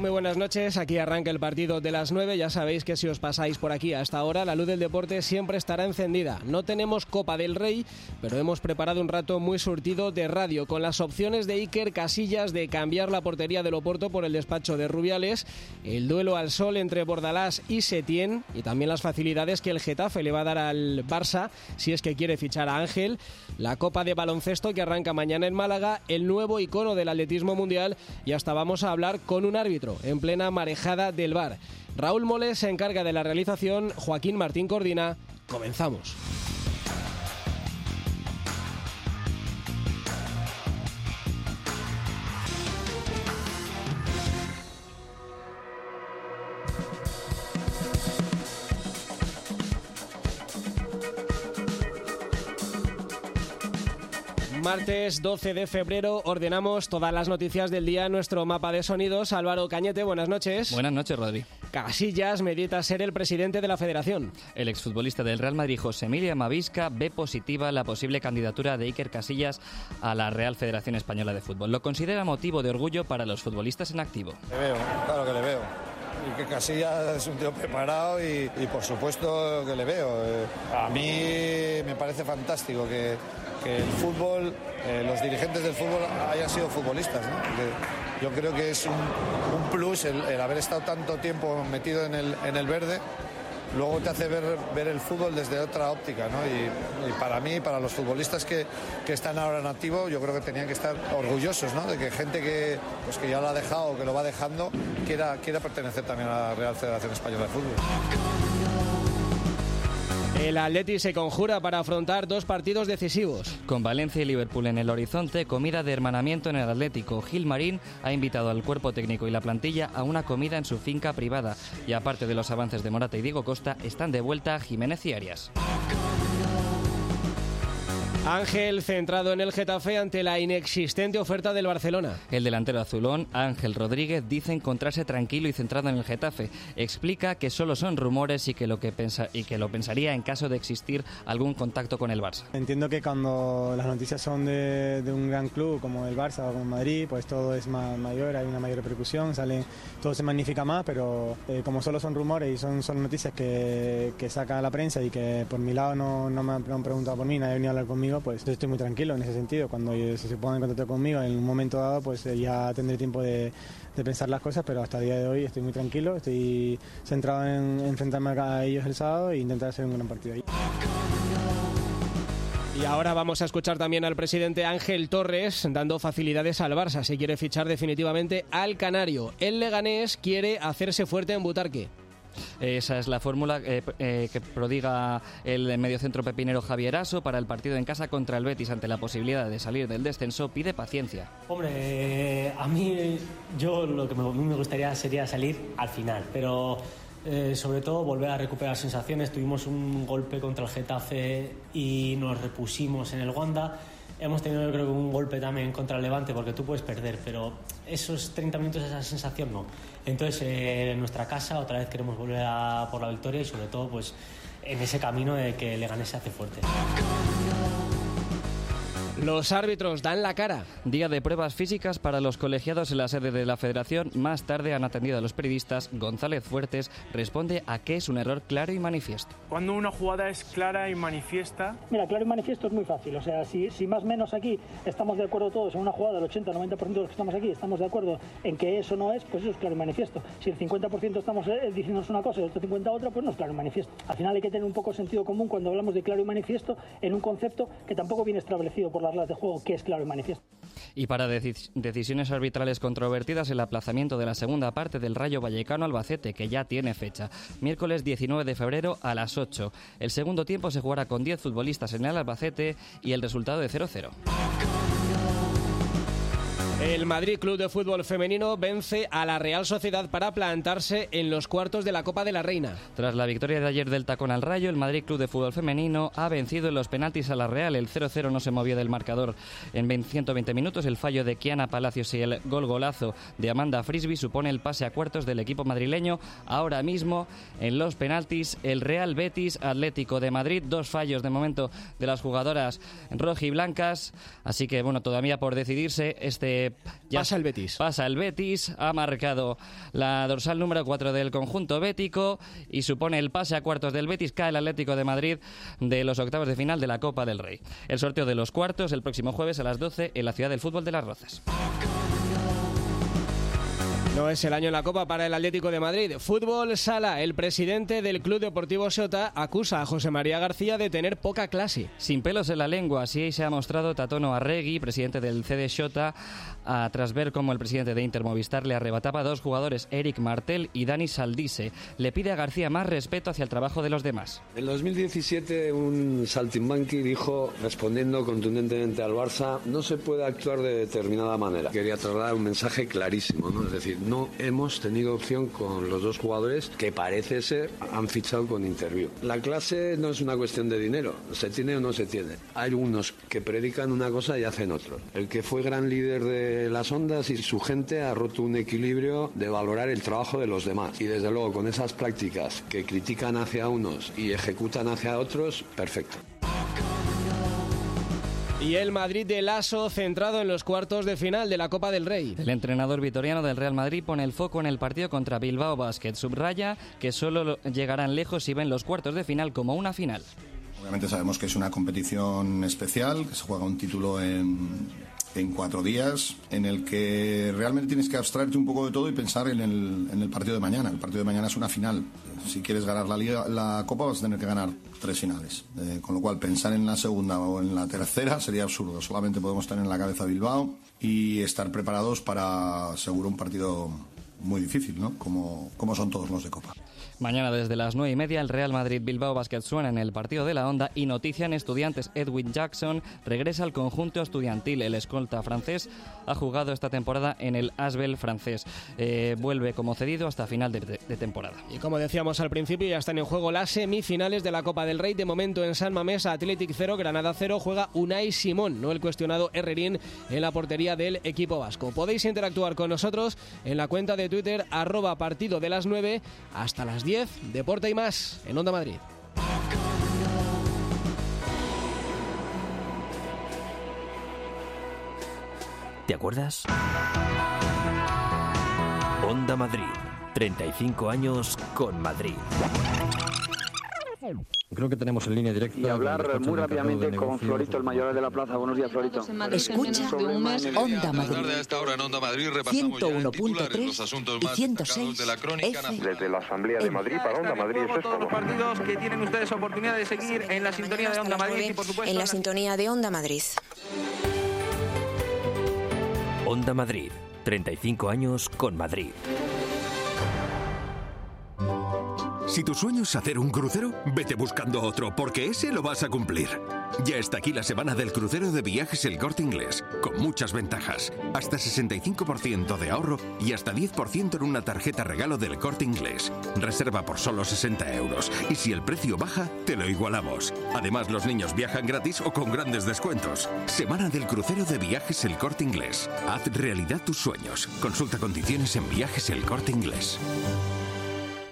Muy buenas noches. Aquí arranca el partido de las 9. Ya sabéis que si os pasáis por aquí hasta ahora, la luz del deporte siempre estará encendida. No tenemos Copa del Rey, pero hemos preparado un rato muy surtido de radio con las opciones de Iker Casillas de cambiar la portería del Oporto por el despacho de Rubiales, el duelo al sol entre Bordalás y Setién y también las facilidades que el Getafe le va a dar al Barça si es que quiere fichar a Ángel, la Copa de Baloncesto que arranca mañana en Málaga, el nuevo icono del atletismo mundial y hasta vamos a hablar con un árbitro en plena marejada del bar. Raúl Moles se encarga de la realización, Joaquín Martín coordina. Comenzamos. Martes 12 de febrero ordenamos todas las noticias del día en nuestro mapa de sonidos. Álvaro Cañete, buenas noches. Buenas noches, Rodri. Casillas medita ser el presidente de la federación. El exfutbolista del Real Madrid, José Emilia Mavisca, ve positiva la posible candidatura de Iker Casillas a la Real Federación Española de Fútbol. Lo considera motivo de orgullo para los futbolistas en activo. Le veo, claro que le veo. Y que Casillas es un tío preparado y, por supuesto que le veo. Eh, a mí me parece fantástico que, el fútbol, eh, los dirigentes del fútbol hayan sido futbolistas. ¿no? Yo creo que es un, un plus el, el, haber estado tanto tiempo metido en el, en el verde. Luego te hace ver, ver el fútbol desde otra óptica, ¿no? Y, para mí, para los futbolistas que, que, están ahora en activo, yo creo que tenían que estar orgullosos, ¿no? De que gente que, pues que ya lo ha dejado, que lo va dejando, quiera, quiera pertenecer también a la Real Federación Española de Fútbol. El Atleti se conjura para afrontar dos partidos decisivos. Con Valencia y Liverpool en el horizonte, comida de hermanamiento en el Atlético. Gil Marín ha invitado al cuerpo técnico y la plantilla a una comida en su finca privada. Y aparte de los avances de Morata y Diego Costa, están de vuelta Jiménez y Arias. Ángel centrado en el Getafe ante la inexistente oferta del Barcelona. El delantero azulón, Ángel Rodríguez, dice encontrarse tranquilo y centrado en el Getafe. Explica que solo son rumores y que lo, que pensa, y que lo pensaría en caso de existir algún contacto con el Barça. Entiendo que cuando las noticias son de, de un gran club como el Barça o como Madrid, pues todo es más mayor, hay una mayor repercusión, sale, todo se magnifica más, pero eh, como solo son rumores y son, son noticias que, que saca la prensa y que por mi lado no, no me han preguntado por mí, nadie ha venido a hablar conmigo, pues estoy muy tranquilo en ese sentido. Cuando se pongan en contacto conmigo en un momento dado, pues ya tendré tiempo de, de, pensar las cosas, pero hasta el día de hoy estoy muy tranquilo, estoy centrado en enfrentarme a ellos el sábado e intentar hacer un gran partido. Y ahora vamos a escuchar también al presidente Ángel Torres dando facilidades al Barça. Se quiere fichar definitivamente al Canario. El Leganés quiere hacerse fuerte en Butarque. Esa es la fórmula eh, eh, que prodiga el mediocentro pepinero Javier Aso para el partido en casa contra el Betis ante la posibilidad de salir del descenso. Pide paciencia. Hombre, a mí yo lo que me, a gustaría sería salir al final, pero eh, sobre todo volver a recuperar sensaciones. Tuvimos un golpe contra el Getafe y nos repusimos en el Wanda. Hemos tenido, creo, un golpe también contra el Levante porque tú puedes perder, pero esos 30 minutos, esa sensación no. Entonces, eh, en nuestra casa otra vez queremos volver a por la victoria y sobre todo, pues, en ese camino de que Leganés se hace fuerte. Los árbitros dan la cara. Día de pruebas físicas para los colegiados en la sede de la Federación. Más tarde han atendido a los periodistas. González Fuertes responde a que es un error claro y manifiesto. Cuando una jugada es clara y manifiesta. Mira, claro y manifiesto es muy fácil. O sea, si, si más o menos aquí estamos de acuerdo todos en una jugada, el 80-90% de los que estamos aquí estamos de acuerdo en que eso no es, pues eso es claro y manifiesto. Si el 50% estamos eh, diciéndonos una cosa y el otro 50% otra, pues no es claro y manifiesto. Al final hay que tener un poco sentido común cuando hablamos de claro y manifiesto en un concepto que tampoco viene establecido por las reglas de juego, que es claro y manifiesto. Y para decisiones arbitrales controvertidas, el aplazamiento de la segunda parte del Rayo Vallecano Albacete, que ya tiene fecha. Miércoles 19 de febrero a las 8. El segundo tiempo se jugará con 10 futbolistas en el Albacete y el resultado de 0-0. El Madrid Club de Fútbol Femenino vence a la Real Sociedad para plantarse en los cuartos de la Copa de la Reina. Tras la victoria de ayer del tacón al Rayo, el Madrid Club de Fútbol Femenino ha vencido en los penaltis a la Real. El 0-0 no se movió del marcador en 120 minutos. El fallo de Kiana Palacios y el gol golazo de Amanda Frisby supone el pase a cuartos del equipo madrileño. Ahora mismo en los penaltis el Real Betis Atlético de Madrid. Dos fallos de momento de las jugadoras rojiblancas. Así que bueno, todavía por decidirse este pasa el Betis. Pasa el Betis, ha marcado la dorsal número 4 del conjunto bético y supone el pase a cuartos del Betis, cae el Atlético de Madrid de los octavos de final de la Copa del Rey. El sorteo de los cuartos el próximo jueves a las 12 en la ciudad del fútbol de Las Rozas. No es el año en la Copa para el Atlético de Madrid. Fútbol Sala, el presidente del Club Deportivo Sota, acusa a José María García de tener poca clase. Sin pelos en la lengua, así se ha mostrado Tatono Arregui, presidente del CD Sota, tras ver cómo el presidente de Inter Movistar le arrebataba a dos jugadores, Eric Martel y Dani Saldise. Le pide a García más respeto hacia el trabajo de los demás. En 2017 un saltimbanqui dijo, respondiendo contundentemente al Barça, no se puede actuar de determinada manera. Quería trasladar un mensaje clarísimo, ¿no? Es decir, no hemos tenido opción con los dos jugadores que parece ser han fichado con Interview. La clase no es una cuestión de dinero, se tiene o no se tiene. Hay unos que predican una cosa y hacen otro. El que fue gran líder de las ondas y su gente ha roto un equilibrio de valorar el trabajo de los demás. Y desde luego con esas prácticas que critican hacia unos y ejecutan hacia otros, perfecto. Y el Madrid de Lasso centrado en los cuartos de final de la Copa del Rey. El entrenador vitoriano del Real Madrid pone el foco en el partido contra Bilbao Basket. Subraya que solo llegarán lejos si ven los cuartos de final como una final. Obviamente sabemos que es una competición especial, que se juega un título en, en cuatro días, en el que realmente tienes que abstraerte un poco de todo y pensar en el, en el partido de mañana. El partido de mañana es una final. Si quieres ganar la, liga, la Copa vas a tener que ganar tres finales. Eh, con lo cual pensar en la segunda o en la tercera sería absurdo. Solamente podemos tener en la cabeza Bilbao y estar preparados para seguro un partido muy difícil, ¿no? Como, como son todos los de Copa. Mañana desde las 9 y media el Real Madrid Bilbao Basket suena en el partido de la Onda y noticia en estudiantes Edwin Jackson regresa al conjunto estudiantil. El escolta francés ha jugado esta temporada en el Asbel francés. Eh, vuelve como cedido hasta final de, temporada. Y como decíamos al principio ya están en juego las semifinales de la Copa del Rey. De momento en San Mamés Athletic 0, Granada 0 juega Unai Simón, no el cuestionado Herrerín en la portería del equipo vasco. Podéis interactuar con nosotros en la cuenta de Twitter arroba partido de las 9 hasta las 10, Deporte y más en Onda Madrid. ¿Te acuerdas? Onda Madrid, 35 años con Madrid. Creo que tenemos en línea directa. Y hablar muy rápidamente con Florito, el mayor de la plaza. Buenos días, Florito. Escucha Onda Madrid. A esta hora en Onda Madrid 101.3 los asuntos y 106 de la crónica. Desde la Asamblea de Madrid para Onda Madrid. Es todos los partidos que tienen ustedes oportunidad de seguir en la sintonía de Onda Madrid y, por supuesto, en la sintonía de Onda Madrid. Onda Madrid. 35 años con Madrid. Si tu sueño es hacer un crucero, vete buscando otro, porque ese lo vas a cumplir. Ya está aquí la semana del crucero de viajes El Corte Inglés, con muchas ventajas. Hasta 65% de ahorro y hasta 10% en una tarjeta regalo del Corte Inglés. Reserva por solo 60 euros. Y si el precio baja, te lo igualamos. Además, los niños viajan gratis o con grandes descuentos. Semana del crucero de viajes El Corte Inglés. Haz realidad tus sueños. Consulta condiciones en viajes El Corte Inglés.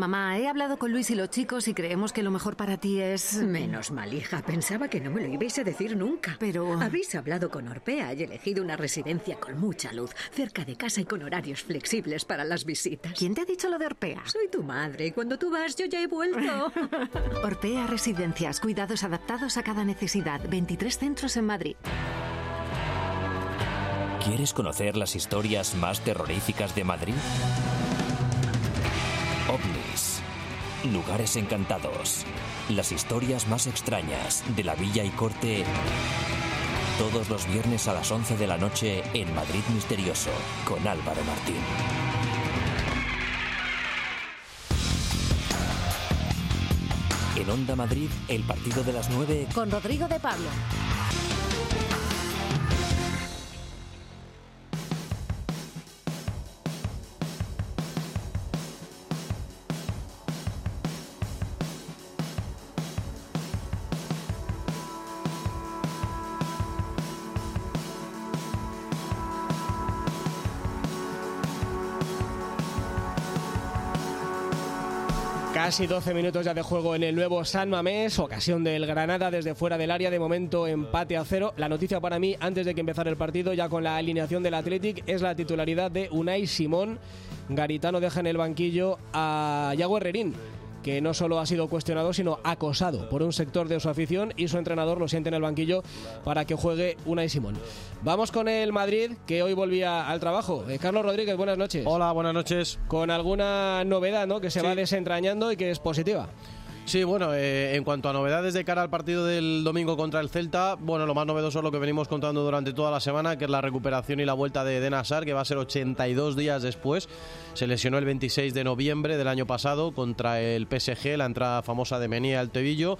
Mamá, he hablado con Luis y los chicos y creemos que lo mejor para ti es... Menos mal, hija. Pensaba que no me lo ibais a decir nunca. Pero... Habéis hablado con Orpea y elegido una residencia con mucha luz, cerca de casa y con horarios flexibles para las visitas. ¿Quién te ha dicho lo de Orpea? Soy tu madre y cuando tú vas yo ya he vuelto. Orpea Residencias, cuidados adaptados a cada necesidad. 23 centros en Madrid. ¿Quieres conocer las historias más terroríficas de Madrid? OVNIs. Lugares encantados. Las historias más extrañas de la villa y corte. Todos los viernes a las 11 de la noche en Madrid Misterioso con Álvaro Martín. En Onda Madrid, el partido de las 9 con Rodrigo de Pablo. Casi 12 minutos ya de juego en el nuevo San Mamés, ocasión del Granada desde fuera del área, de momento empate a cero. La noticia para mí, antes de que empezara el partido, ya con la alineación del Athletic, es la titularidad de Unai Simón. Garitano deja en el banquillo a Yago Herrerín que no solo ha sido cuestionado, sino acosado por un sector de su afición y su entrenador lo siente en el banquillo para que juegue Unai Simón. Vamos con el Madrid, que hoy volvía al trabajo. Eh, Carlos Rodríguez, buenas noches. Hola, buenas noches. Con alguna novedad, ¿no? Que se va desentrañando y que es positiva. Sí, bueno, eh, en cuanto a novedades de cara al partido del domingo contra el Celta, bueno, lo más novedoso es lo que venimos contando durante toda la semana, que es la recuperación y la vuelta de Eden que va a ser 82 días después. Se lesionó el 26 de noviembre del año pasado contra el PSG, la entrada famosa de Menía al Tevillo.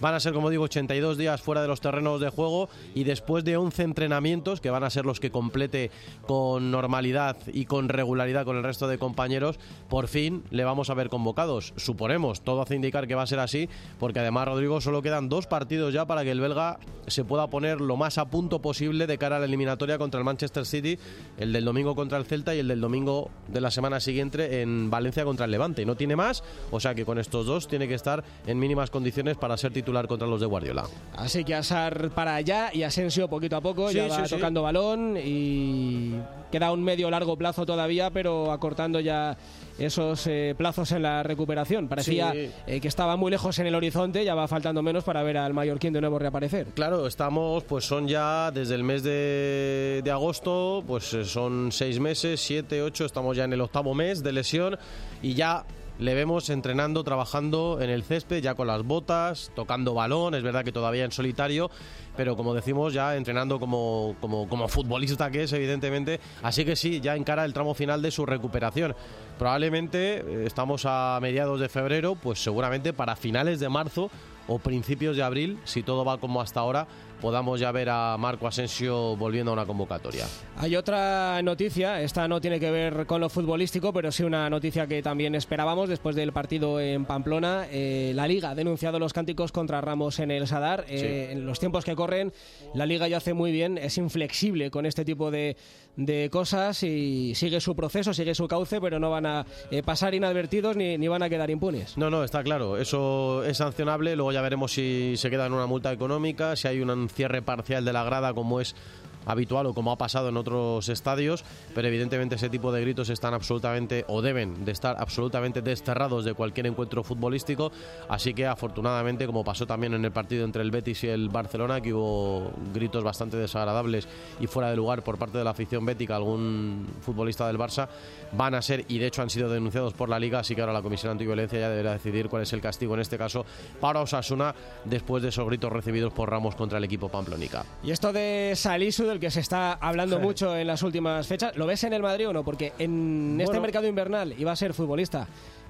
Van a ser, como digo, 82 días fuera de los terrenos de juego y después de 11 entrenamientos, que van a ser los que complete con normalidad y con regularidad con el resto de compañeros, por fin le vamos a ver convocados. Suponemos, todo hace indicar que va a ser así, porque además, Rodrigo, solo quedan dos partidos ya para que el belga se pueda poner lo más a punto posible de cara a la eliminatoria contra el Manchester City, el del domingo contra el Celta y el del domingo de la semana siguiente en Valencia contra el Levante. No tiene más, o sea que con estos dos tiene que estar en mínimas condiciones para ser titular contra los de Guardiola. Así que Asar para allá y Asensio poquito a poco, ya va tocando balón y queda un medio largo plazo todavía, pero acortando ya esos eh, plazos en la recuperación. Parecía eh, que estaba muy lejos en el horizonte, ya va faltando menos para ver al Mallorquín de nuevo reaparecer. Claro, estamos, pues son ya desde el mes de, de agosto, pues eh, son seis meses, siete, ocho, estamos ya en el octavo mes de lesión y ya le vemos entrenando, trabajando en el césped, ya con las botas, tocando balón, es verdad que todavía en solitario, pero como decimos, ya entrenando como, como, como futbolista que es, evidentemente. Así que sí, ya encara el tramo final de su recuperación. Probablemente eh, estamos a mediados de febrero, pues seguramente para finales de marzo o principios de abril, si todo va como hasta ahora, podamos ya ver a Marco Asensio volviendo a una convocatoria. Hay otra noticia, esta no tiene que ver con lo futbolístico, pero sí una noticia que también esperábamos después del partido en Pamplona. Eh, la Liga ha denunciado los cánticos contra Ramos en el Sadar. Eh, en los tiempos que corren, la Liga ya hace muy bien, es inflexible con este tipo de, de cosas y sigue su proceso, sigue su cauce, pero no van a eh, pasar inadvertidos ni, ni, van a quedar impunes. No, no, está claro, eso es sancionable, luego ya veremos si se queda en una multa económica, si hay un cierre parcial de la grada como es habitual o como ha pasado en otros estadios, pero evidentemente ese tipo de gritos están absolutamente o deben de estar absolutamente desterrados de cualquier encuentro futbolístico, así que afortunadamente como pasó también en el partido entre el Betis y el Barcelona, que hubo gritos bastante desagradables y fuera de lugar por parte de la afición bética, algún futbolista del Barça, van a ser y de hecho han sido denunciados por la liga, así que ahora la Comisión Antiviolencia ya deberá decidir cuál es el castigo en este caso para Osasuna después de esos gritos recibidos por Ramos contra el equipo Pamplónica. Y esto de Salisu que se está hablando mucho en las últimas fechas. ¿Lo ves en el Madrid o no? Porque en este mercado invernal iba a ser futbolista.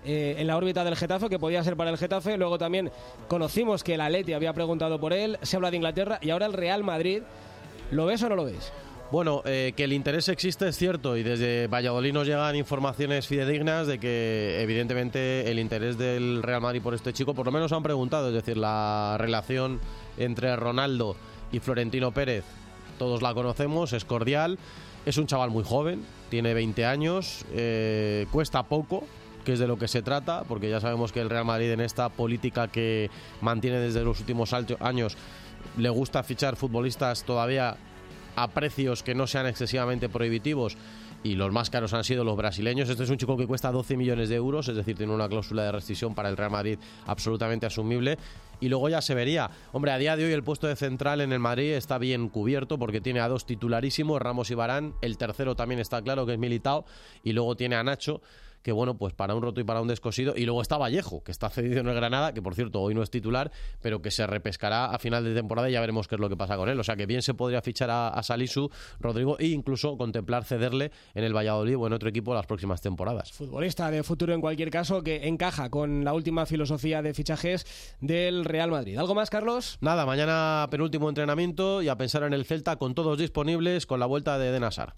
Eh, en la órbita del Getafe, que podía ser para el Getafe. Luego también conocimos que el Atleti había preguntado por él. Se habla de Inglaterra y ahora el Real Madrid. ¿Lo ves o no lo ves? Bueno, eh, que el interés existe es cierto y desde Valladolid nos llegan informaciones fidedignas de que evidentemente el interés del Real Madrid por este chico, por lo menos han preguntado, es decir, la relación entre Ronaldo y Florentino Pérez todos la conocemos, es cordial, es un chaval muy joven, tiene 20 años, eh, cuesta poco que es de lo que se trata, porque ya sabemos que el Real Madrid en esta política que mantiene desde los últimos años le gusta fichar futbolistas todavía a precios que no sean excesivamente prohibitivos y los más caros han sido los brasileños. Este es un chico que cuesta 12 millones de euros, es decir, tiene una cláusula de rescisión para el Real Madrid absolutamente asumible. Y luego ya se vería. Hombre, a día de hoy el puesto de central en el Madrid está bien cubierto porque tiene a dos titularísimos, Ramos y Barán. El tercero también está claro que es Militao. Y luego tiene a Nacho que bueno, pues para un roto y para un descosido. Y luego está Vallejo, que está cedido en el Granada, que por cierto hoy no es titular, pero que se repescará a final de temporada y ya veremos qué es lo que pasa con él. O sea que bien se podría fichar a, Salisu, Rodrigo, e incluso contemplar cederle en el Valladolid o en otro equipo las próximas temporadas. Futbolista de futuro en cualquier caso, que encaja con la última filosofía de fichajes del Real Madrid. ¿Algo más, Carlos? Nada, mañana penúltimo entrenamiento y a pensar en el Celta con todos disponibles con la vuelta de Denasar.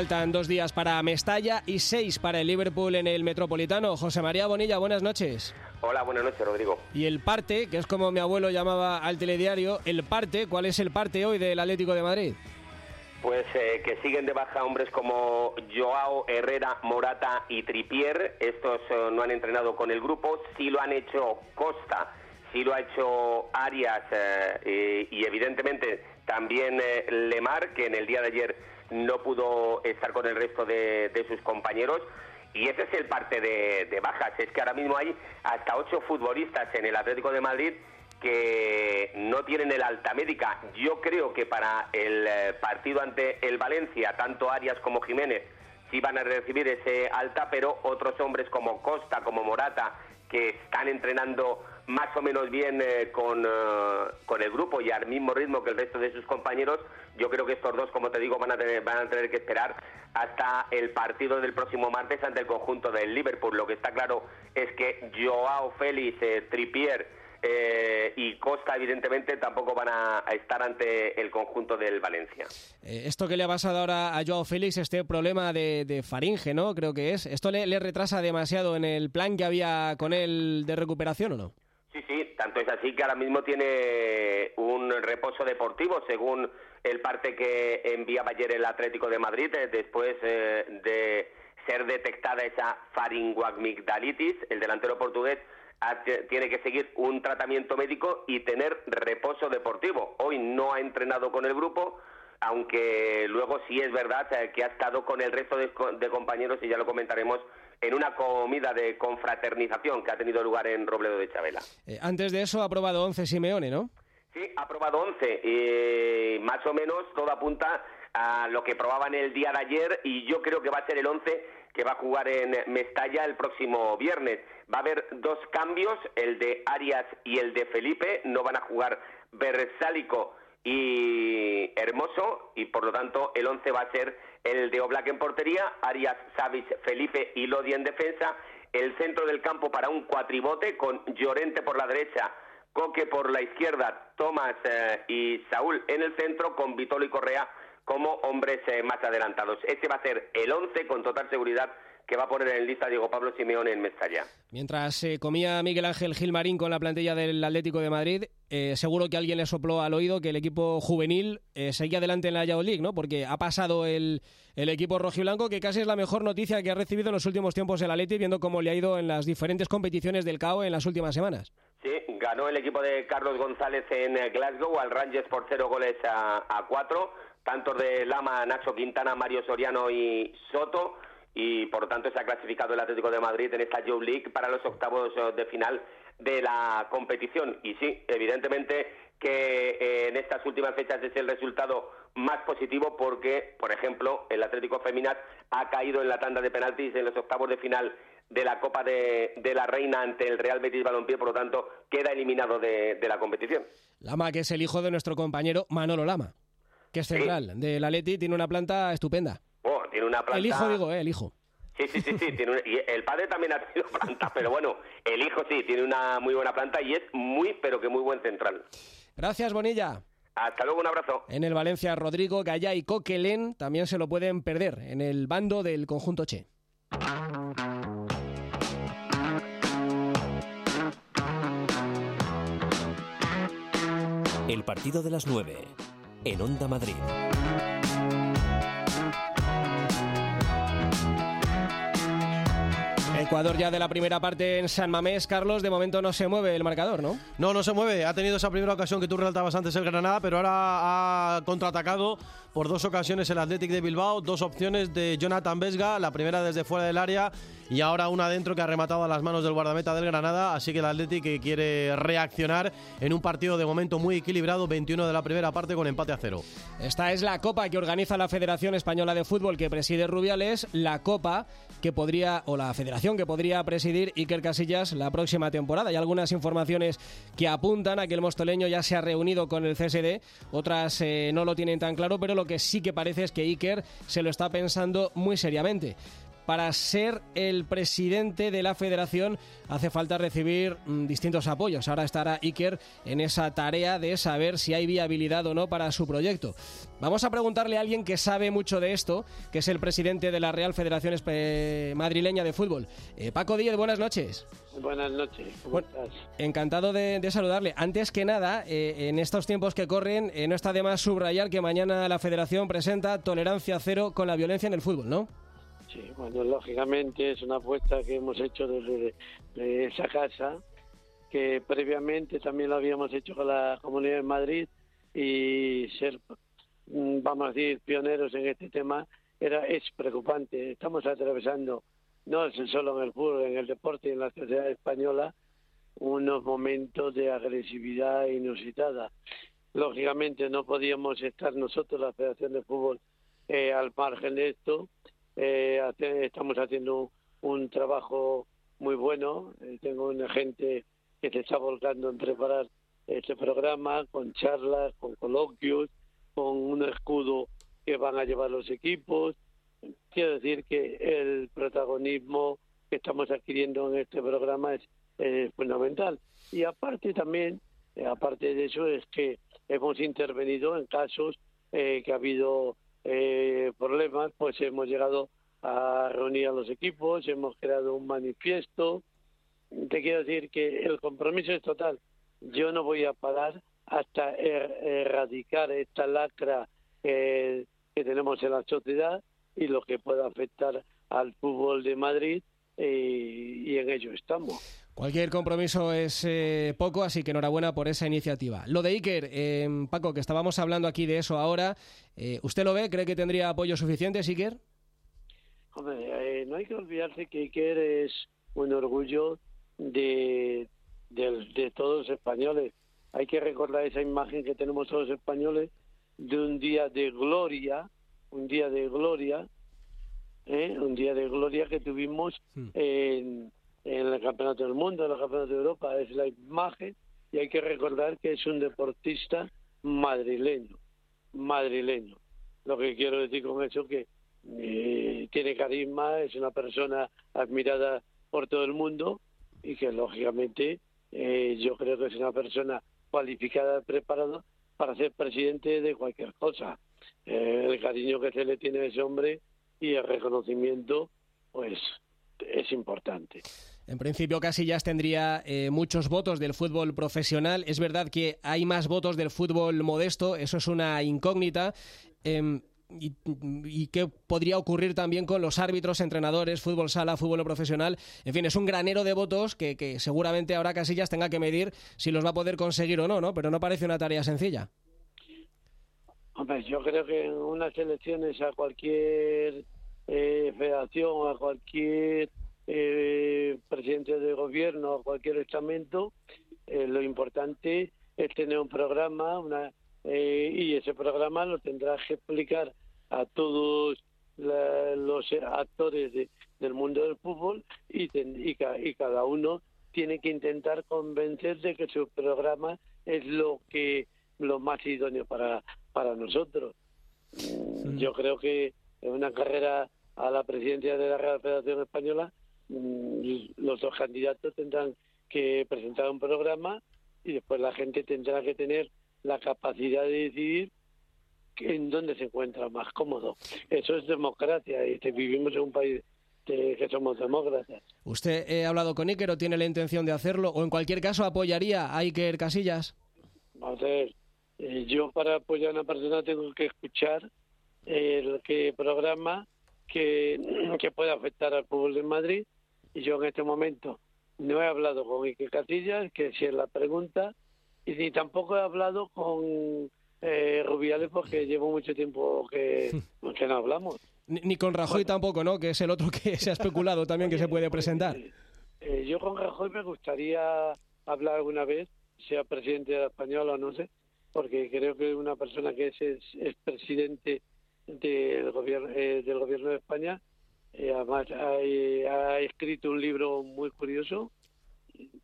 Faltan dos días para Mestalla y seis para el Liverpool en el Metropolitano. José María Bonilla, buenas noches. Hola, buenas noches, Rodrigo. Y el parte, que es como mi abuelo llamaba al telediario, el parte, ¿cuál es el parte hoy del Atlético de Madrid? Pues eh, que siguen de baja hombres como Joao Herrera, Morata y Tripier. Estos eh, no han entrenado con el grupo, sí lo han hecho Costa, sí lo ha hecho Arias eh, y, y, evidentemente también Lemar, que en el día de ayer no pudo estar con el resto de, sus compañeros. Y ese es el parte de, bajas. Es que ahora mismo hay hasta ocho futbolistas en el Atlético de Madrid que no tienen el alta médica. Yo creo que para el eh, partido ante el Valencia, tanto Arias como Jiménez sí van a recibir ese alta, pero otros hombres como Costa, como Morata, que están entrenando más o menos bien eh, con, eh, con, el grupo y al mismo ritmo que el resto de sus compañeros, yo creo que estos dos, como te digo, van a tener, van a tener que esperar hasta el partido del próximo martes ante el conjunto del Liverpool. Lo que está claro es que Joao Félix, eh, Tripier, y Costa, evidentemente, tampoco van a, estar ante el conjunto del Valencia. esto que le ha pasado ahora a Joao Félix, este problema de, faringe, ¿no? Creo que es. ¿Esto le, retrasa demasiado en el plan que había con él de recuperación o no? Sí, sí, tanto es así que ahora mismo tiene un reposo deportivo, según el parte que enviaba ayer el Atlético de Madrid, eh, después eh, de ser detectada esa faringoamigdalitis, el delantero portugués tiene que seguir un tratamiento médico y tener reposo deportivo. Hoy no ha entrenado con el grupo, aunque luego sí es verdad eh, que ha estado con el resto de, compañeros y ya lo comentaremos en una comida de confraternización que ha tenido lugar en Robledo de Chabela. Eh, antes de eso ha aprobado 11 Simeone, ¿no? Sí, ha aprobado 11 y más o menos todo apunta a lo que probaban el día de ayer y yo creo que va a ser el 11 que va a jugar en Mestalla el próximo viernes. Va a haber dos cambios, el de Arias y el de Felipe, no van a jugar Bersálico y Hermoso y por lo tanto el 11 va a ser el de Oblak en portería, Arias, Savic, Felipe y Lodi en defensa, el centro del campo para un cuatribote con Llorente por la derecha, Coque por la izquierda, Tomás eh, y Saúl en el centro con Vitolo y Correa como hombres eh, más adelantados. Ese va a ser el 11 con total seguridad que va a poner en lista Diego Pablo Simeone en Mestalla. Mientras se eh, comía Miguel Ángel Gilmarín con la plantilla del Atlético de Madrid, eh, seguro que alguien le sopló al oído que el equipo juvenil eh, seguía adelante en la Yao League, ¿no? Porque ha pasado el, el equipo rojiblanco, que casi es la mejor noticia que ha recibido en los últimos tiempos el Atleti, viendo cómo le ha ido en las diferentes competiciones del CAO en las últimas semanas. Sí, ganó el equipo de Carlos González en Glasgow al Rangers por cero goles a, a cuatro, tantos de Lama, Nacho Quintana, Mario Soriano y Soto y por lo tanto se ha clasificado el Atlético de Madrid en esta Joe League para los octavos eh, de final de la competición. Y sí, evidentemente que eh, en estas últimas fechas es el resultado más positivo porque, por ejemplo, el Atlético Feminat ha caído en la tanda de penaltis en los octavos de final de la Copa de, la Reina ante el Real Betis Balompié, por lo tanto, queda eliminado de, la competición. Lama, que es el hijo de nuestro compañero Manolo Lama, que es central de del Atleti, tiene una planta estupenda tiene una planta... El hijo, digo, ¿eh? El hijo. Sí, sí, sí, sí. Tiene y el padre también ha tenido planta, pero bueno, el hijo sí, tiene una muy buena planta y es muy, pero que muy buen central. Gracias, Bonilla. Hasta luego, un abrazo. En el Valencia, Rodrigo, Gallá y Coquelén también se lo pueden perder en el bando del conjunto Che. El partido de las 9 en Onda Madrid. Ecuador ya de la primera parte en San Mamés, Carlos, de momento no se mueve el marcador, ¿no? No, no se mueve. Ha tenido esa primera ocasión que tú relatabas antes el Granada, pero ahora ha contraatacado por dos ocasiones el Athletic de Bilbao, dos opciones de Jonathan Vesga, la primera desde fuera del área y ahora una adentro que ha rematado a las manos del guardameta del Granada, así que el Athletic quiere reaccionar en un partido de momento muy equilibrado, 21 de la primera parte con empate a cero. Esta es la copa que organiza la Federación Española de Fútbol que preside Rubiales, la copa que podría, o la federación que podría presidir Iker Casillas la próxima temporada. Hay algunas informaciones que apuntan a que el mostoleño ya se ha reunido con el CSD, otras eh, no lo tienen tan claro, pero lo que sí que parece es que Iker se lo está pensando muy seriamente para ser el presidente de la federación hace falta recibir mm, distintos apoyos. Ahora estará Iker en esa tarea de saber si hay viabilidad o no para su proyecto. Vamos a preguntarle a alguien que sabe mucho de esto, que es el presidente de la Real Federación Madrileña de Fútbol. Eh, Paco Díez, buenas noches. Buenas noches. ¿cómo estás? Encantado de, saludarle. Antes que nada, eh, en estos tiempos que corren, eh, no está de más subrayar que mañana la Federación presenta tolerancia cero con la violencia en el fútbol, ¿no? Sí, bueno, lógicamente es una apuesta que hemos hecho desde esa casa, que previamente también lo habíamos hecho con la Comunidad de Madrid y ser, mm, vamos a decir, pioneros en este tema era es preocupante. Estamos atravesando, no es solo en el fútbol, en el deporte y en la sociedad española, unos momentos de agresividad inusitada. Lógicamente no podíamos estar nosotros, la Federación de Fútbol, eh, al margen de esto eh, estamos haciendo un trabajo muy bueno. Eh, tengo una gente que se está volcando en preparar este programa con charlas, con coloquios, con un escudo que van a llevar los equipos. Quiero decir que el protagonismo que estamos adquiriendo en este programa es, fundamental. Y aparte también, eh, aparte de eso, es que hemos intervenido en casos que ha habido eh, problemas, pues hemos llegado a reunir a los equipos, hemos creado un manifiesto. Te quiero decir que el compromiso es total. Yo no voy a parar hasta er, erradicar esta lacra que tenemos en la sociedad y lo que pueda afectar al fútbol de Madrid eh, y en ello estamos. Cualquier compromiso es eh, poco, así que enhorabuena por esa iniciativa. Lo de Iker, eh, Paco, que estábamos hablando aquí de eso ahora, eh, ¿usted lo ve? ¿Cree que tendría apoyo suficiente, Iker? Hombre, no hay que olvidarse que Iker es un orgullo de, de, todos los españoles. Hay que recordar esa imagen que tenemos todos los españoles de un día de gloria, un día de gloria, un día de gloria que tuvimos hmm. en en el Campeonato del Mundo, en el Campeonato de Europa, es la imagen y hay que recordar que es un deportista madrileño, madrileño. Lo que quiero decir con eso que eh, tiene carisma, es una persona admirada por todo el mundo y que lógicamente eh, yo creo que es una persona cualificada, preparada para ser presidente de cualquier cosa. Eh, el cariño que se le tiene a ese hombre y el reconocimiento, pues es importante. En principio Casillas tendría eh, muchos votos del fútbol profesional. Es verdad que hay más votos del fútbol modesto, eso es una incógnita. Em, y, qué podría ocurrir también con los árbitros, entrenadores, fútbol sala, fútbol profesional. En fin, es un granero de votos que, que, seguramente ahora Casillas tenga que medir si los va a poder conseguir o no, ¿no? Pero no parece una tarea sencilla. Hombre, yo creo que en unas elecciones a cualquier eh, federación, a cualquier eh, presidente de gobierno o cualquier estamento, eh, lo importante es tener un programa una, eh, y ese programa lo tendrá que explicar a todos los actores del mundo del fútbol y, y, y cada uno tiene que intentar convencer de que su programa es lo que lo más idóneo para para nosotros. Yo creo que en una carrera a la presidencia de la Real Federación Española los dos candidatos tendrán que presentar un programa y después la gente tendrá que tener la capacidad de decidir en dónde se encuentra más cómodo. Eso es democracia y vivimos en un país que somos demócratas. ¿Usted ha hablado con Iker o tiene la intención de hacerlo? ¿O en cualquier caso apoyaría a Iker Casillas? A ver, eh, yo para apoyar a una persona tengo que escuchar el que programa que, que puede afectar al pueblo de Madrid yo en este momento no he hablado con Iker Casillas, que si es la pregunta, y ni tampoco he hablado con eh, Rubiales porque llevo mucho tiempo que, que no hablamos. Ni, con Rajoy tampoco, ¿no? Que es el otro que se ha especulado también que se puede presentar. Eh, yo con Rajoy me gustaría hablar alguna vez, sea presidente de la española o no sé, porque creo que una persona que es, es, presidente del gobierno, eh, del gobierno de España. Eh, además, ha, escrito un libro muy curioso.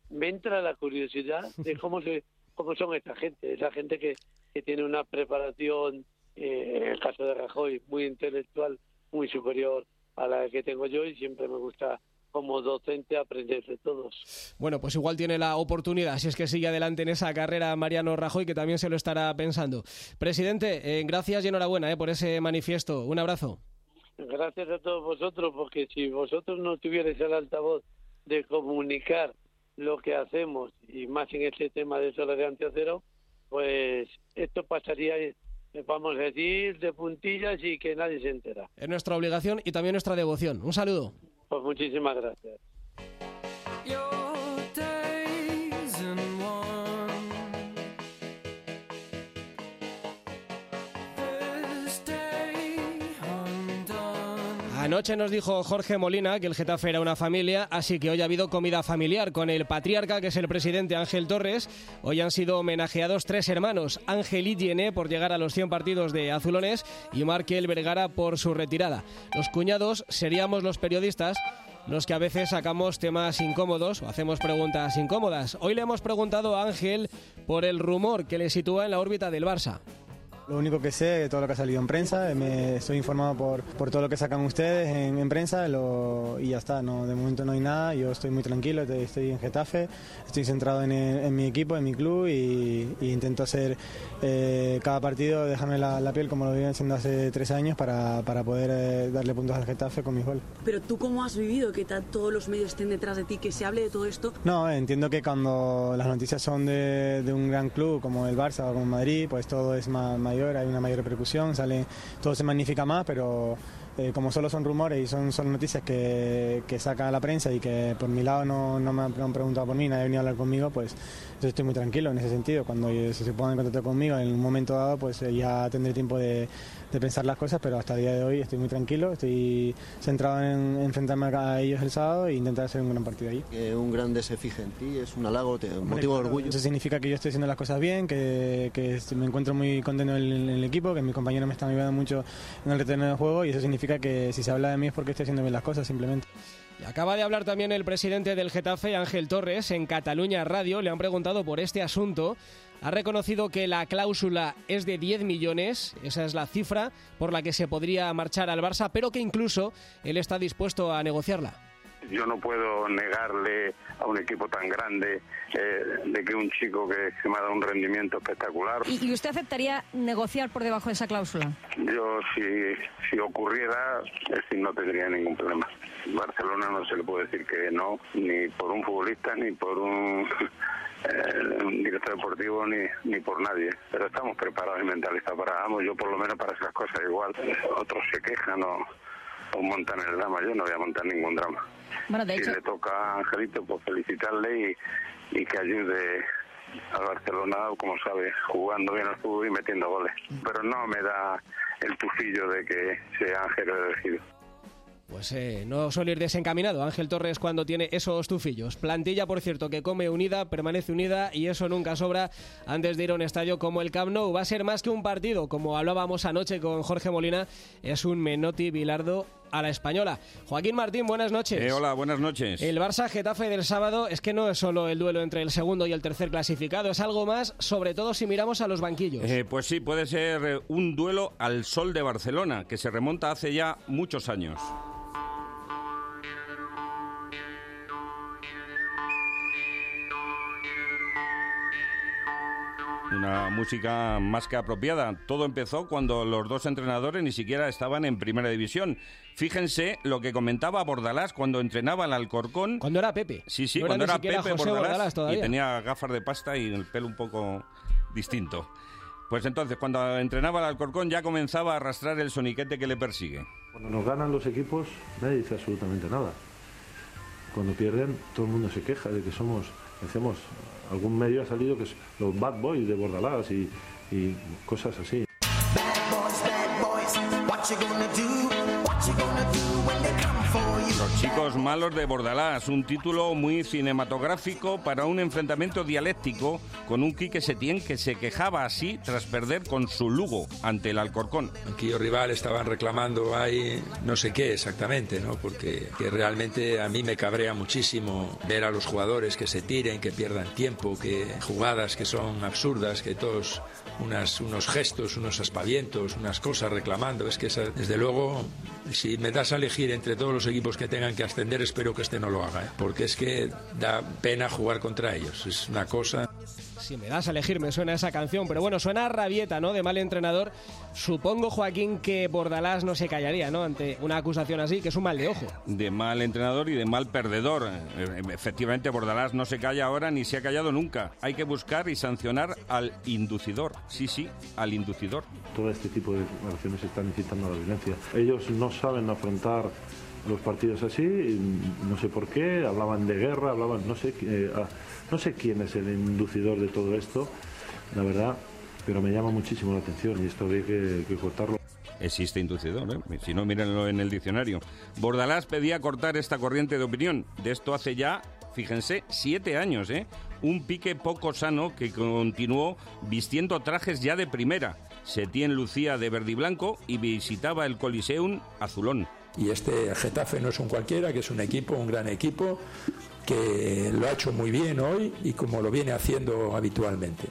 Me entra la curiosidad de cómo se cómo son esta gente, esa gente que, que tiene una preparación, en el caso de Rajoy, muy intelectual muy superior a la que tengo yo y siempre me gusta como docente aprender de todos. Bueno, pues igual tiene la oportunidad, si es que sigue adelante en esa carrera Mariano Rajoy, que también se lo estará pensando. Presidente, eh, gracias y enhorabuena eh, por ese manifiesto. Un abrazo. Gracias a todos vosotros, porque si vosotros no tuvierais el altavoz de comunicar lo que hacemos, y más en este tema de tolerancia cero, pues esto pasaría vamos a decir, de puntillas y que nadie se entera. Es nuestra obligación y también nuestra devoción. Un saludo. Pues muchísimas gracias. Anoche nos dijo Jorge Molina que el Getafe era una familia, así que hoy ha habido comida familiar con el patriarca, que es el presidente Ángel Torres. Hoy han sido homenajeados tres hermanos, Ángel y Yené por llegar a los 100 partidos de Azulones y Markel Vergara por su retirada. Los cuñados seríamos los periodistas los que a veces sacamos temas incómodos o hacemos preguntas incómodas. Hoy le hemos preguntado a Ángel por el rumor que le sitúa en la órbita del Barça. Lo único que sé es todo lo que ha salido en prensa, me estoy informado por, por todo lo que sacan ustedes en, prensa y ya está, no, de momento no hay nada, yo estoy muy tranquilo, estoy en Getafe, estoy centrado en, mi equipo, en mi club y, intento hacer eh, cada partido, dejarme la, piel como lo viven haciendo hace tres años para, para poder eh, darle puntos al Getafe con mis goles. Pero tú cómo has vivido que todos los medios estén detrás de ti, que se hable de todo esto? No, entiendo que cuando las noticias son de, de un gran club como el Barça o como Madrid, pues todo es más hay una mayor repercusión, sale, todo se magnifica más, pero eh, como solo son rumores y son, son noticias que, que, saca la prensa y que por mi lado no, no me han preguntado por mí, nadie ha venido a hablar conmigo, pues yo estoy muy tranquilo en ese sentido. Cuando se pongan en contacto conmigo en un momento dado, pues eh, ya tendré tiempo de, de, pensar las cosas, pero hasta el día de hoy estoy muy tranquilo, estoy centrado en enfrentarme a ellos el sábado e intentar hacer un gran partido ahí. Que un grande se fije en ti, es un halago, te, un motivo de orgullo. Eso significa que yo estoy haciendo las cosas bien, que, que me encuentro muy contento en el, en el, equipo, que mis compañeros me están ayudando mucho en el retorno del juego y eso significa que si se habla de mí es porque estoy haciendo bien las cosas simplemente. Y acaba de hablar también el presidente del Getafe, Ángel Torres, en Cataluña Radio. Le han preguntado por este asunto. Ha reconocido que la cláusula es de 10 millones, esa es la cifra por la que se podría marchar al Barça, pero que incluso él está dispuesto a negociarla yo no puedo negarle a un equipo tan grande eh, de que un chico que, se me ha dado un rendimiento espectacular. ¿Y, usted aceptaría negociar por debajo de esa cláusula? Yo, si, si ocurriera, sí, no tendría ningún problema. Barcelona no se le puede decir que no, ni por un futbolista, ni por un... Eh, director deportivo ni, ni por nadie, pero estamos preparados y mentalizados para, vamos, yo por lo menos para esas cosas igual. Otros se quejan o, o montan el drama, yo no voy a montar ningún drama si le toca a Angelito, pues felicitarle y, que ayude al Barcelona, como sabe, jugando bien al fútbol y metiendo goles. Pero no me da el tufillo de que sea Ángel elegido. Pues eh, no suele ir desencaminado Ángel Torres cuando tiene esos tufillos. Plantilla, por cierto, que come unida, permanece unida y eso nunca sobra antes de ir a un estadio como el Camp Nou. Va a ser más que un partido, como hablábamos anoche con Jorge Molina, es un Menotti Bilardo a la española. Joaquín Martín, buenas noches. Eh, hola, buenas noches. El Barça Getafe del sábado es que no es solo el duelo entre el segundo y el tercer clasificado, es algo más, sobre todo si miramos a los banquillos. Eh, pues sí, puede ser un duelo al sol de Barcelona, que se remonta hace ya muchos años. Una música más que apropiada. Todo empezó cuando los dos entrenadores ni siquiera estaban en primera división. Fíjense lo que comentaba Bordalás cuando entrenaba al Alcorcón. Cuando era Pepe. Sí, sí, No cuando era Pepe José Bordalás, y tenía gafas de pasta y el pelo un poco distinto. Pues entonces, cuando entrenaba al Alcorcón ya comenzaba a arrastrar el soniquete que le persigue. Cuando nos ganan los equipos, nadie dice absolutamente nada. Cuando pierden, todo el mundo se queja de que somos, hacemos, algún medio ha salido que es los bad boys de Bordalás y, y cosas así. Los chicos malos de Bordalás, un título muy cinematográfico para un enfrentamiento dialéctico con un Quique Setién que se quejaba así tras perder con su Lugo ante el Alcorcón. Banquillo rival estaban reclamando ahí no sé qué exactamente, ¿no? Porque que realmente a mí me cabrea muchísimo ver a los jugadores que se tiren, que pierdan tiempo, que jugadas que son absurdas, que todos unas, unos gestos, unos aspavientos, unas cosas reclamando. Es que esa- desde luego, si me das a elegir entre todos los equipos que tengan que ascender, espero que este no lo haga, ¿eh? porque es que da pena jugar contra ellos. Es una cosa. Si me das a elegir, me suena esa canción, pero bueno, suena a rabieta, ¿no? De mal entrenador. Supongo, Joaquín, que Bordalás no se callaría, ¿no? Ante una acusación así, que es un mal de ojo. De mal entrenador y de mal perdedor. Eh, Efectivamente, Bordalás no se calla ahora ni se ha callado nunca. Hay que buscar y sancionar al inducidor. Sí, sí, al inducidor. Todo este tipo de acciones están incitando a la violencia. Ellos no saben afrontar los partidos así, no sé por qué, hablaban de guerra, hablaban, no sé, eh, ah, no sé quién es el inducidor de todo esto, la verdad, pero me llama muchísimo la atención y esto habría que, que cortarlo. Existe inducidor, ¿eh? Si no, mírenlo en el diccionario. Bordalás pedía cortar esta corriente de opinión. De esto hace ya, fíjense, siete años, ¿eh? Un pique poco sano que continuó vistiendo trajes ya de primera. Setién lucía de verde y blanco y visitaba el Coliseum azulón. Y este Getafe no es un cualquiera, que es un equipo, un gran equipo, que lo ha hecho muy bien hoy y como lo viene haciendo habitualmente.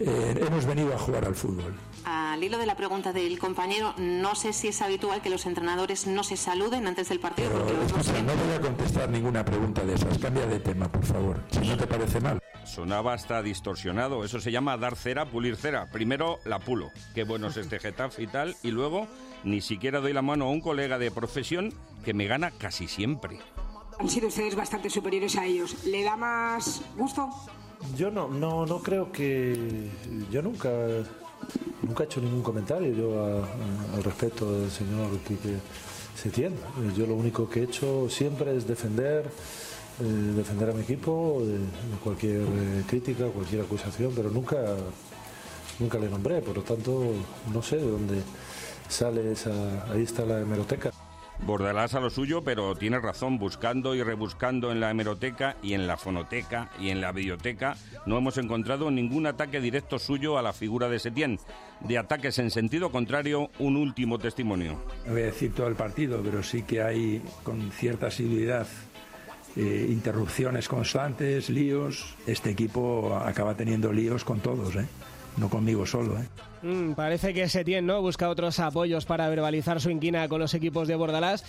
Eh, hemos venido a jugar al fútbol. Al hilo de la pregunta del compañero, no sé si es habitual que los entrenadores no se saluden antes del partido. porque lo vemos Escucha, no voy a contestar ninguna pregunta de esas. Cambia de tema, por favor, si no te parece mal. Sonaba hasta distorsionado. Eso se llama dar cera, pulir cera. Primero la pulo. Qué bueno es este Getafe y tal. Y luego ni siquiera doy la mano a un colega de profesión que me gana casi siempre. Han sido ustedes bastante superiores a ellos. ¿Le da más gusto? Yo no, no, no creo que. Yo nunca, nunca he hecho ningún comentario yo a- a- al respecto del señor Quique Setién. Yo lo único que he hecho siempre es defender, eh, defender a mi equipo de, de cualquier eh, crítica, cualquier acusación, pero nunca, nunca le nombré. Por lo tanto, no sé de dónde sale esa. Ahí está la hemeroteca. Bordalás a lo suyo, pero tiene razón, buscando y rebuscando en la hemeroteca y en la fonoteca y en la biblioteca, no hemos encontrado ningún ataque directo suyo a la figura de Setién. De ataques en sentido contrario, un último testimonio. No voy a decir todo el partido, pero sí que hay con cierta asiduidad eh, interrupciones constantes, líos. Este equipo acaba teniendo líos con todos, ¿eh? No conmigo solo. ¿eh? Mm, parece que Setién, ¿no? Busca otros apoyos para verbalizar su inquina con los equipos de Bordalás.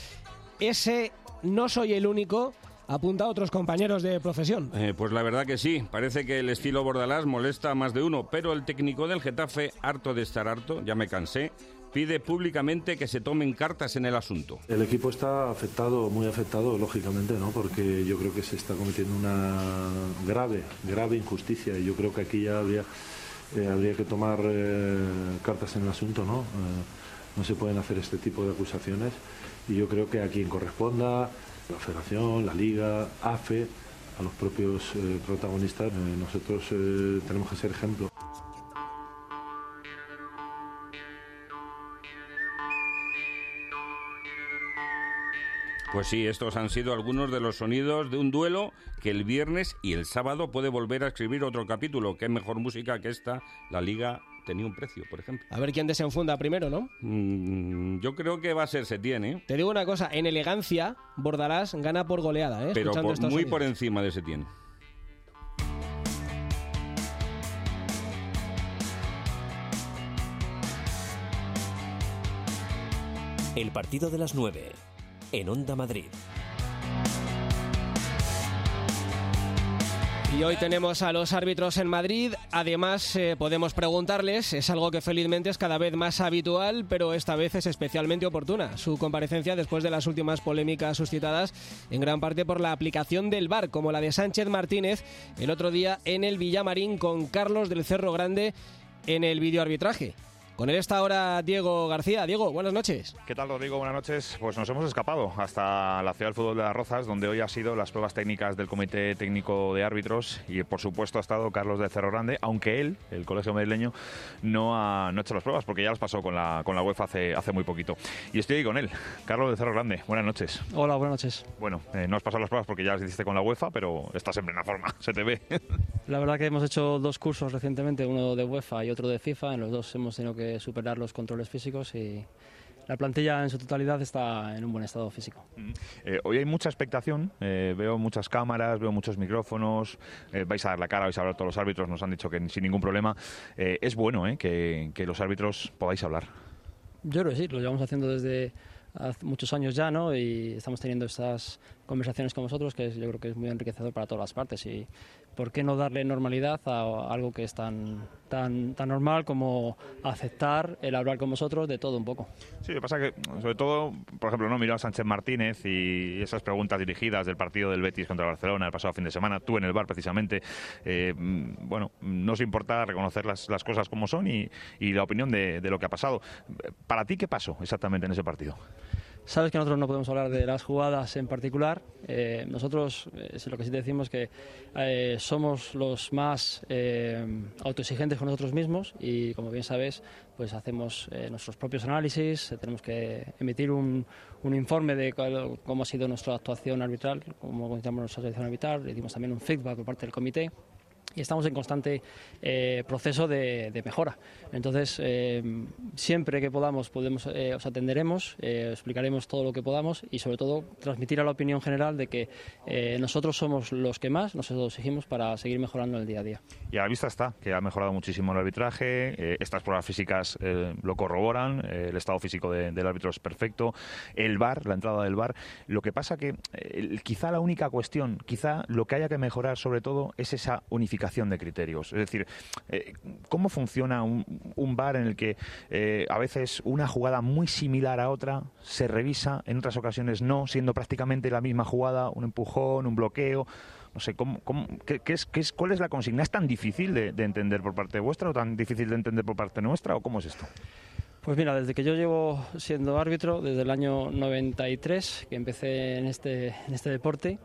Ese no soy el único, apunta a otros compañeros de profesión. Eh, pues la verdad que sí, parece que el estilo Bordalás molesta a más de uno, pero el técnico del Getafe, harto de estar harto, ya me cansé, pide públicamente que se tomen cartas en el asunto. El equipo está afectado, muy afectado, lógicamente, ¿no? Porque yo creo que se está cometiendo una grave, grave injusticia y yo creo que aquí ya habría, eh, habría que tomar eh, cartas en el asunto, ¿no? Eh, no se pueden hacer este tipo de acusaciones y yo creo que a quien corresponda, la Federación, la Liga, AFE, a los propios protagonistas, nosotros tenemos que ser ejemplo. Pues sí, estos han sido algunos de los sonidos de un duelo que el viernes y el sábado puede volver a escribir otro capítulo. Qué mejor música que esta, la liga tenía un precio, por ejemplo. A ver quién desenfunda primero, ¿no? Mm, yo creo que va a ser Setién, ¿eh? Te digo una cosa, en elegancia, Bordalás gana por goleada, ¿eh? pero Escuchando por- estos muy sonidos. por encima de Setién. El partido de las 9 en Onda Madrid. Y hoy tenemos a los árbitros en Madrid. Además, eh, podemos preguntarles, es algo que felizmente es cada vez más habitual, pero esta vez es especialmente oportuna. Su comparecencia después de las últimas polémicas suscitadas en gran parte por la aplicación del VAR, como la de Sánchez Martínez el otro día en el Villamarín con Carlos del Cerro Grande en el videoarbitraje. Con él está ahora Diego García. Diego, buenas noches. ¿Qué tal, Rodrigo? Buenas noches. Pues nos hemos escapado hasta la Ciudad del Fútbol de las Rozas, donde hoy ha sido las pruebas técnicas del Comité Técnico de Árbitros y, por supuesto, ha estado Carlos de Cerro Grande, aunque él, el colegio madrileño, no ha, no hecho las pruebas, porque ya las pasó con la, con la UEFA hace, hace muy poquito. Y estoy ahí con él, Carlos de Cerro Grande. Buenas noches. Hola, buenas noches. Bueno, eh, no has pasado las pruebas porque ya las hiciste con la UEFA, pero estás en plena forma, se te ve. La verdad que hemos hecho dos cursos recientemente, uno de UEFA y otro de FIFA. En los dos hemos tenido que superarlos con controles físicos y la plantilla en su totalidad está en un buen estado físico. Eh, hoy hay mucha expectación, eh, veo muchas cámaras, veo muchos micrófonos, eh, vais a dar la cara, vais a hablar todos los árbitros, nos han dicho que sin ningún problema. es bueno que, que los árbitros podáis hablar. Yo creo que sí, lo llevamos haciendo desde hace muchos años ya, ¿no? Y estamos teniendo estas conversaciones con vosotros, que yo creo que es muy enriquecedor para todas las partes. Y ¿por qué no darle normalidad a algo que es tan, tan, tan normal como aceptar el hablar con vosotros de todo un poco? Sí, lo que pasa que, sobre todo, por ejemplo, no miro a Sánchez Martínez y esas preguntas dirigidas del partido del Betis contra Barcelona el pasado fin de semana, tú en el bar precisamente, eh, bueno, no os importa reconocer las, las cosas como son y, y la opinión de, de lo que ha pasado. ¿Para ti qué pasó exactamente en ese partido? Sabes que nosotros no podemos hablar de las jugadas en particular. Eh, nosotros, eh, lo que sí decimos que eh, somos los más autoexigentes con nosotros mismos y, como bien sabes, pues hacemos nuestros propios análisis. tenemos que emitir un, un informe de cómo ha sido nuestra actuación arbitral, cómo consideramos nuestra actuación arbitral. Le dimos también un feedback por parte del comité estamos en constante eh, proceso de, mejora. Entonces, eh, siempre que podamos, podemos, eh, os atenderemos, explicaremos todo lo que podamos y, sobre todo, transmitir a la opinión general de que nosotros somos los que más nos exigimos para seguir mejorando en el día a día. Y a la vista está que ha mejorado muchísimo el arbitraje, estas pruebas físicas lo corroboran, el estado físico del árbitro es perfecto, el VAR, la entrada del VAR. Lo que pasa que quizá la única cuestión, quizá lo que haya que mejorar sobre todo es esa unificación de criterios. Es decir, eh, ¿cómo funciona un, bar en el que eh, a veces una jugada muy similar a otra se revisa, en otras ocasiones no, siendo prácticamente la misma jugada, un empujón, un bloqueo? No sé, ¿cómo, qué, es, qué es, ¿cuál es la consigna? ¿Es tan difícil de, de entender por parte vuestra o tan difícil de entender por parte nuestra o cómo es esto? Pues mira, desde que yo llevo siendo árbitro, desde el año 93, que empecé en este, en este deporte,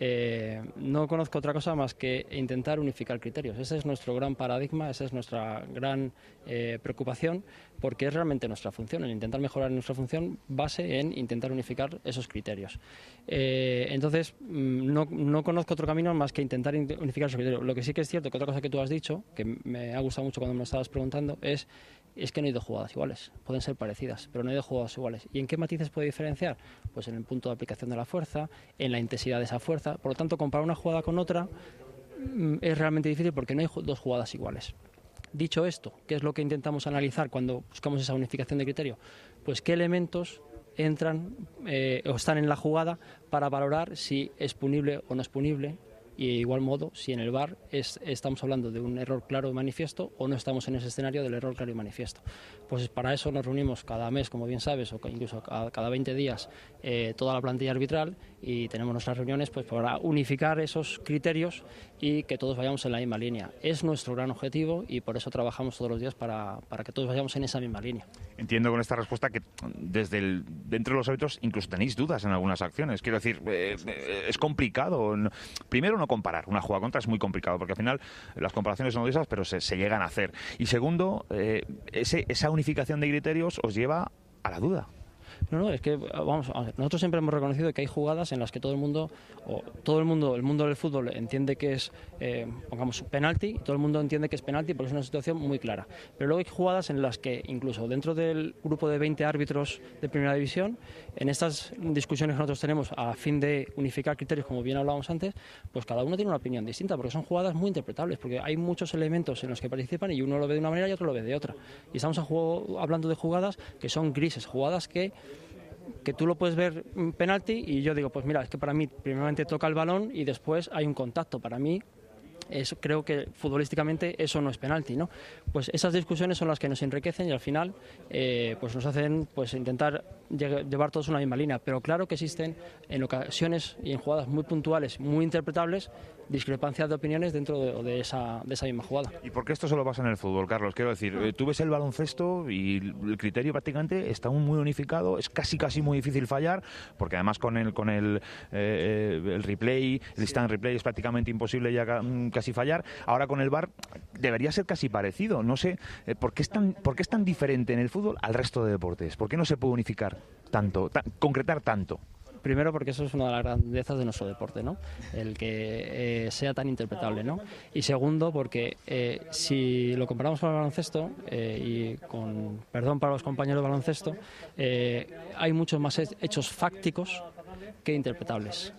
eh, no conozco otra cosa más que intentar unificar criterios. Ese es nuestro gran paradigma, esa es nuestra gran eh, preocupación, porque es realmente nuestra función, el intentar mejorar nuestra función base en intentar unificar esos criterios. Eh, entonces, mm, no, no, conozco otro camino más que intentar unificar esos criterios. Lo que sí que es cierto, que otra cosa que tú has dicho, que me ha gustado mucho cuando me estabas preguntando, es es que no hay dos jugadas iguales, pueden ser parecidas, pero no hay dos jugadas iguales. ¿Y en qué matices puede diferenciar? Pues en el punto de aplicación de la fuerza, en la intensidad de esa fuerza. Por lo tanto, comparar una jugada con otra mm, es realmente difícil porque no hay dos jugadas iguales. Dicho esto, ¿qué es lo que intentamos analizar cuando buscamos esa unificación de criterio? Pues qué elementos entran eh, o están en la jugada para valorar si es punible o no es punible, y de igual modo si en el bar estamos hablando de un error claro y manifiesto o no estamos en ese escenario del error claro y manifiesto. Pues para eso nos reunimos cada mes, como bien sabes, o incluso cada 20 días eh, toda la plantilla arbitral y tenemos nuestras reuniones pues para unificar esos criterios y que todos vayamos en la misma línea. Es nuestro gran objetivo y por eso trabajamos todos los días para, para que todos vayamos en esa misma línea. Entiendo con esta respuesta que desde dentro de los árbitros incluso tenéis dudas en algunas acciones. Quiero decir, eh, eh, es complicado. Primero no comparar. Una jugada contra es muy complicado porque al final las comparaciones son esas, pero se, llegan a hacer. Y segundo, eh, ese, esa unificación de criterios os lleva a la duda. No, no, es que vamos, nosotros siempre hemos reconocido que hay jugadas en las que todo el mundo, o todo el mundo, el mundo del fútbol entiende que es, eh, pongamos, penalti, todo el mundo entiende que es penalti porque es una situación muy clara. Pero luego hay jugadas en las que incluso dentro del grupo de 20 árbitros de primera división, en estas discusiones que nosotros tenemos a fin de unificar criterios, como bien hablábamos antes, pues cada uno tiene una opinión distinta, porque son jugadas muy interpretables, porque hay muchos elementos en los que participan y uno lo ve de una manera y otro lo ve de otra. Y estamos hablando de jugadas que son grises, jugadas que que tú lo puedes ver penalti y yo digo, pues mira, es que para mí primeramente toca el balón y después hay un contacto. Para mí eso, creo que futbolísticamente eso no es penalti, ¿no? Pues esas discusiones son las que nos enriquecen y al final eh, pues nos hacen pues intentar llevar todos una misma línea. Pero claro que existen en ocasiones y en jugadas muy puntuales, muy interpretables, discrepancias de opiniones dentro de, esa, de esa misma jugada. ¿Y por qué esto solo pasa en el fútbol, Carlos? Quiero decir, eh, tú ves el baloncesto y el criterio prácticamente está muy unificado, es casi casi muy difícil fallar, porque además con el con el, eh, el replay, el instant replay es prácticamente imposible ya mm, casi fallar. Ahora con el VAR debería ser casi parecido. No sé, eh, ¿por qué es tan, por qué es tan diferente en el fútbol al resto de deportes? ¿Por qué no se puede unificar tanto, concretar tanto? Primero porque eso es una de las grandezas de nuestro deporte, ¿no? El que eh, sea tan interpretable, ¿no? Y segundo porque eh, si lo comparamos con el baloncesto y con perdón para los compañeros de baloncesto, hay muchos más hechos fácticos que interpretables.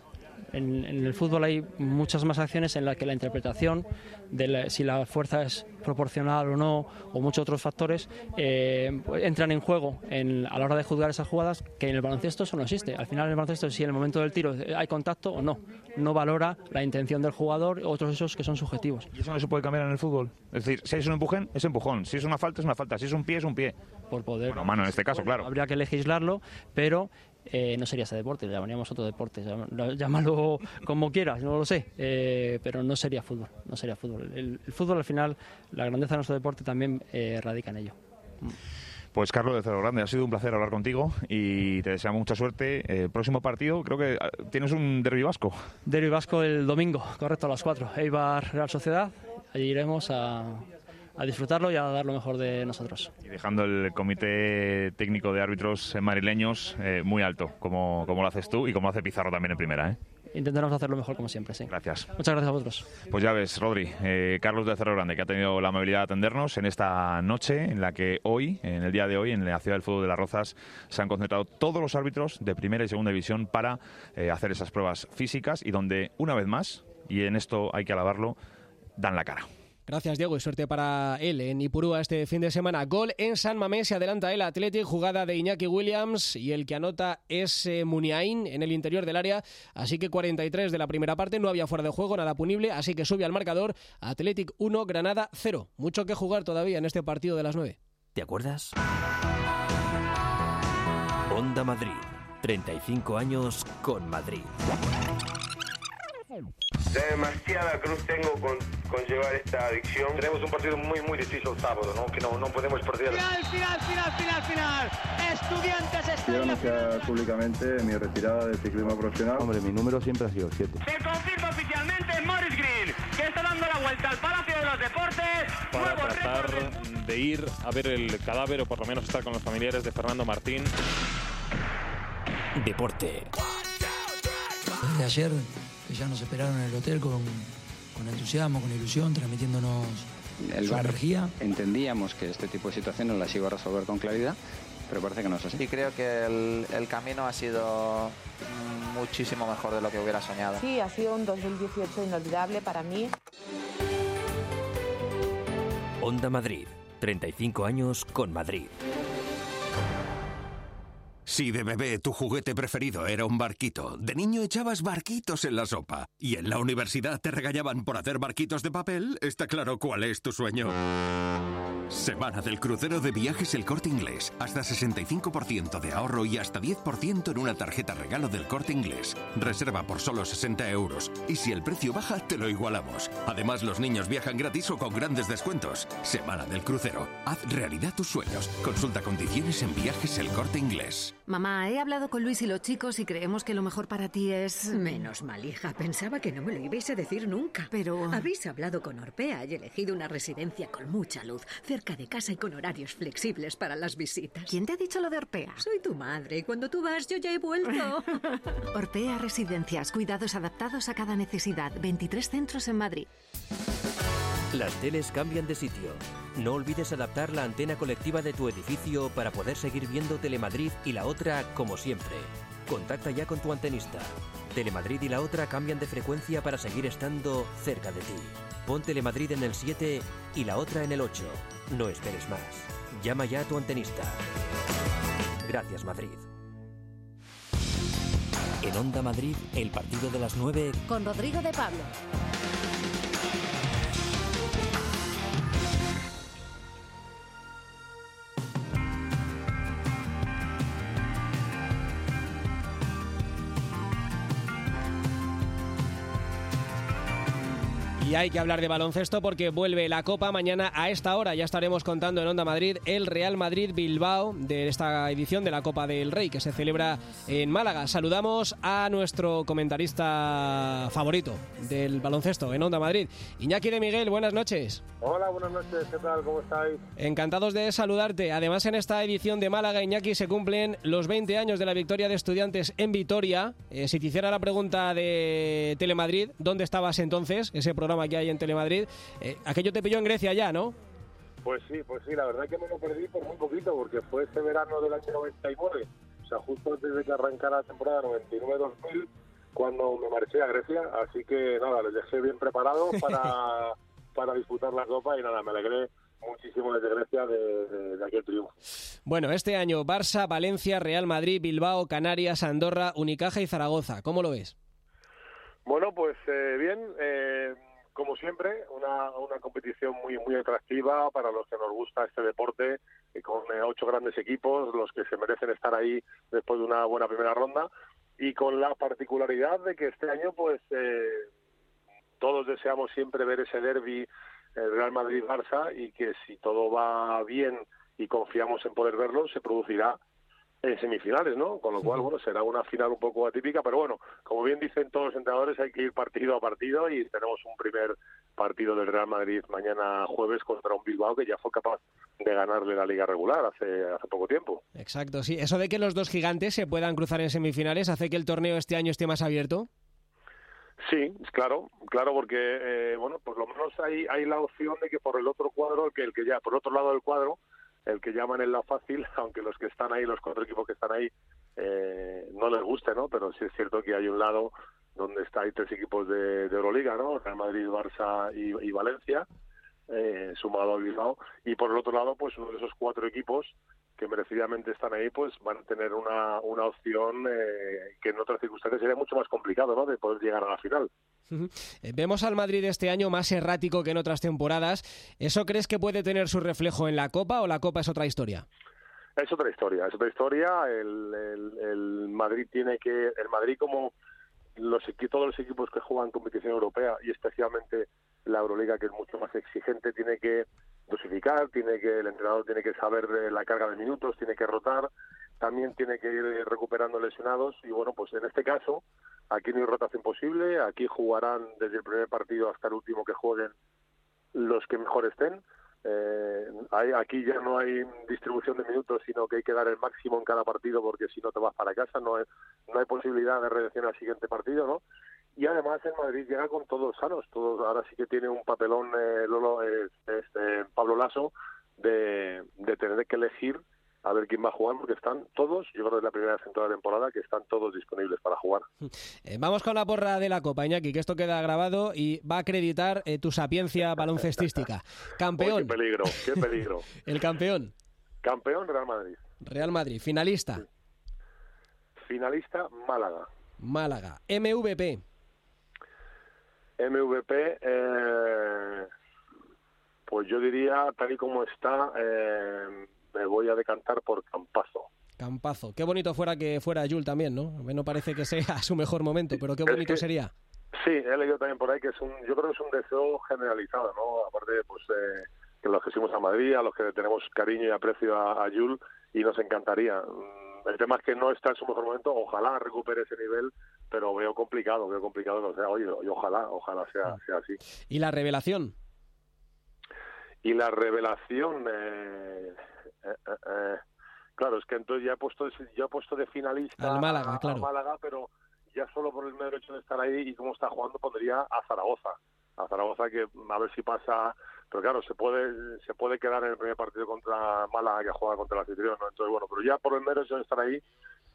En, el fútbol hay muchas más acciones en las que la interpretación de si la fuerza es proporcional o no, o muchos otros factores, eh, entran en juego a la hora de juzgar esas jugadas, que en el baloncesto eso no existe. Al final en el baloncesto, si en el momento del tiro hay contacto o no, no valora la intención del jugador, otros esos que son subjetivos. ¿Y eso no se puede cambiar en el fútbol? Es decir, si es un empujón, es empujón. Si es una falta, es una falta. Si es un pie, es un pie. Por poder. Bueno, mano en este caso, claro. Habría que legislarlo, pero eh, no sería ese deporte, le llamaríamos otro deporte, llámalo como quieras, no lo sé, eh, pero no sería fútbol, no sería fútbol. El, fútbol al final, la grandeza de nuestro deporte también eh, radica en ello. Pues Carlos de Cerro Grande, ha sido un placer hablar contigo y te deseamos mucha suerte. próximo partido, creo que ah, tienes un derbi vasco. Derbi vasco el domingo, correcto, a las 4. Eibar Real Sociedad, allí iremos a, a disfrutarlo y a dar lo mejor de nosotros. Y dejando el comité técnico de árbitros marileños eh, muy alto, como, como, lo haces tú y como hace Pizarro también en primera. ¿eh? Intentaremos hacerlo mejor como siempre, sí. Gracias. Muchas gracias a vosotros. Pues ya ves, Rodri, eh, Carlos de Cerro Grande, que ha tenido la amabilidad de atendernos en esta noche en la que hoy, en el día de hoy, en la ciudad del fútbol de las Rozas, se han concentrado todos los árbitros de primera y segunda división para hacer esas pruebas físicas y donde, una vez más, y en esto hay que alabarlo, dan la cara. Gracias, Diego, y suerte para él en Ipurúa este fin de semana. Gol en San Mamés, se adelanta el Athletic, jugada de Iñaki Williams, y el que anota es eh, Muniain en el interior del área. Así que 43 de la primera parte, no había fuera de juego, nada punible, así que sube al marcador. Athletic 1, Granada 0. Mucho que jugar todavía en este partido de las 9. ¿Te acuerdas? Onda Madrid, 35 años con Madrid. Demasiada cruz tengo con, con, llevar esta adicción. Tenemos un partido muy, muy difícil el sábado, ¿no? Que no, no podemos perder. Final, final, final, final, final. Estudiantes está Quiero anunciar públicamente mi retirada del ciclismo profesional. Hombre, mi número siempre ha sido 7. Se confirma oficialmente Morris Green, que está dando la vuelta al Palacio de los Deportes. Para tratar de ir a ver el cadáver o por lo menos estar con los familiares de Fernando Martín. Deporte. De ayer que ya nos esperaron en el hotel con, entusiasmo, con ilusión, transmitiéndonos el su energía. Entendíamos que este tipo de situaciones las iba a resolver con claridad, pero parece que no es así. Y creo que el, el camino ha sido muchísimo mejor de lo que hubiera soñado. Sí, ha sido un 2018 inolvidable para mí. Onda Madrid, 35 años con Madrid. Si de bebé tu juguete preferido era un barquito, de niño echabas barquitos en la sopa y en la universidad te regañaban por hacer barquitos de papel, está claro cuál es tu sueño. Semana del crucero de viajes El Corte Inglés. Hasta 65% de ahorro y hasta 10% en una tarjeta regalo del Corte Inglés. Reserva por solo 60 euros y si el precio baja te lo igualamos. Además los niños viajan gratis o con grandes descuentos. Semana del crucero. Haz realidad tus sueños. Consulta condiciones en viajes El Corte Inglés. Mamá, he hablado con Luis y los chicos y creemos que lo mejor para ti es... Menos mal, hija. Pensaba que no me lo ibais a decir nunca. Pero... Habéis hablado con Orpea y elegido una residencia con mucha luz, cerca de casa y con horarios flexibles para las visitas. ¿Quién te ha dicho lo de Orpea? Soy tu madre y cuando tú vas yo ya he vuelto. Orpea Residencias, cuidados adaptados a cada necesidad. 23 centros en Madrid. Las teles cambian de sitio. No olvides adaptar la antena colectiva de tu edificio para poder seguir viendo Telemadrid y la otra como siempre. Contacta ya con tu antenista. Telemadrid y la otra cambian de frecuencia para seguir estando cerca de ti. Pon Telemadrid en el 7 y la otra en el 8. No esperes más. Llama ya a tu antenista. Gracias Madrid. En Onda Madrid, el partido de las 9 con Rodrigo de Pablo. Y hay que hablar de baloncesto porque vuelve la Copa mañana a esta hora. Ya estaremos contando en Onda Madrid el Real Madrid Bilbao de esta edición de la Copa del Rey que se celebra en Málaga. Saludamos a nuestro comentarista favorito del baloncesto en Onda Madrid, Iñaki de Miguel. Buenas noches. Hola, buenas noches. ¿Qué tal? ¿Cómo estáis? Encantados de saludarte. Además, en esta edición de Málaga, Iñaki, se cumplen los 20 años de la victoria de estudiantes en Vitoria. Eh, si te hiciera la pregunta de Telemadrid, ¿dónde estabas entonces? Ese programa que hay en Telemadrid. Eh, aquello te pilló en Grecia ya, ¿no? Pues sí, pues sí, la verdad es que me lo perdí por muy poquito, porque fue ese verano del año 99, o sea, justo antes de que arrancara la temporada 99-2000, cuando me marché a Grecia, así que nada, les dejé bien preparados para, para disputar la Copa y nada, me alegré muchísimo desde Grecia de, de, aquel triunfo. Bueno, este año Barça, Valencia, Real Madrid, Bilbao, Canarias, Andorra, Unicaja y Zaragoza. ¿Cómo lo ves? Bueno, pues eh, bien, eh, como siempre, una, competición muy muy atractiva para los que nos gusta este deporte, y con eh, ocho grandes equipos, los que se merecen estar ahí después de una buena primera ronda, y con la particularidad de que este año, pues, eh, todos deseamos siempre ver ese derby el Real Madrid-Barça y que si todo va bien y confiamos en poder verlo, se producirá en semifinales, ¿no? Con lo cual, bueno, será una final un poco atípica, pero bueno, como bien dicen todos los entrenadores, hay que ir partido a partido y tenemos un primer partido del Real Madrid mañana jueves contra un Bilbao que ya fue capaz de ganarle la liga regular hace, hace poco tiempo. Exacto, sí. Eso de que los dos gigantes se puedan cruzar en semifinales hace que el torneo este año esté más abierto. Sí, claro, claro, porque eh, bueno, por lo menos hay hay la opción de que por el otro cuadro, el que el que ya por otro lado del cuadro, el que llaman en la fácil, aunque los que están ahí, los cuatro equipos que están ahí, eh, no les guste, ¿no? Pero sí es cierto que hay un lado donde está hay tres equipos de, Euroliga, ¿no? Real Madrid, Barça y Valencia, eh, sumado al Bilbao, y por el otro lado, pues uno de esos cuatro equipos que merecidamente están ahí, pues van a tener una, una opción eh, que en otras circunstancias sería mucho más complicado, ¿no? De poder llegar a la final. Eh, Vemos al Madrid este año más errático que en otras temporadas. ¿Eso crees que puede tener su reflejo en la Copa o la Copa es otra historia? Es otra historia, es otra historia. El, el, el Madrid tiene que, el Madrid como los todos los equipos que juegan competición europea y especialmente la Euroliga que es mucho más exigente tiene que dosificar, tiene que el entrenador tiene que saber de la carga de minutos, tiene que rotar, también tiene que ir recuperando lesionados y bueno, pues en este caso aquí no hay rotación posible, aquí jugarán desde el primer partido hasta el último que jueguen los que mejor estén. Eh, hay, aquí ya no hay distribución de minutos, sino que hay que dar el máximo en cada partido porque si no te vas para casa, no hay, no hay posibilidad de reacción al siguiente partido, ¿no? y además el Madrid llega con todos sanos, todos ahora sí que tiene un papelón eh, Lolo, este, Pablo Lasso de tener que elegir a ver quién va a jugar porque están todos, yo creo que es la primera vez en toda la temporada que están todos disponibles para jugar. Eh, vamos con la porra de la Copa, Iñaki, que esto queda grabado y va a acreditar eh, tu sapiencia baloncestística. Campeón. Qué peligro, qué peligro. El campeón. Campeón Real Madrid. Real Madrid. Finalista. Finalista Málaga. Málaga. MVP. MVP, eh, pues yo diría, tal y como está, eh, me voy a decantar por Campazo. Campazo. Qué bonito fuera que fuera Yul también, ¿no? No parece que sea su mejor momento, pero qué bonito es que, sería. Sí, he leído también por ahí que es un, yo creo que es un deseo generalizado, ¿no? Aparte, pues, eh, que los que fuimos a Madrid, a los que tenemos cariño y aprecio a, a Yul, y nos encantaría. El tema es que no está en su mejor momento, ojalá recupere ese nivel, pero veo complicado, veo complicado que sea hoy, y ojalá, ojalá sea, sea así. ¿Y la revelación? Y la revelación, eh, eh, eh, claro, es que entonces ya he puesto, ya he puesto de finalista Al Málaga, a, claro. a Málaga, pero ya solo por el mero hecho de estar ahí y cómo está jugando pondría a Zaragoza. A Zaragoza que a ver si pasa pero claro, se puede se puede quedar en el primer partido contra Málaga que juega contra el anfitrión, ¿no? Entonces, bueno, pero ya por el mero hecho de estar ahí,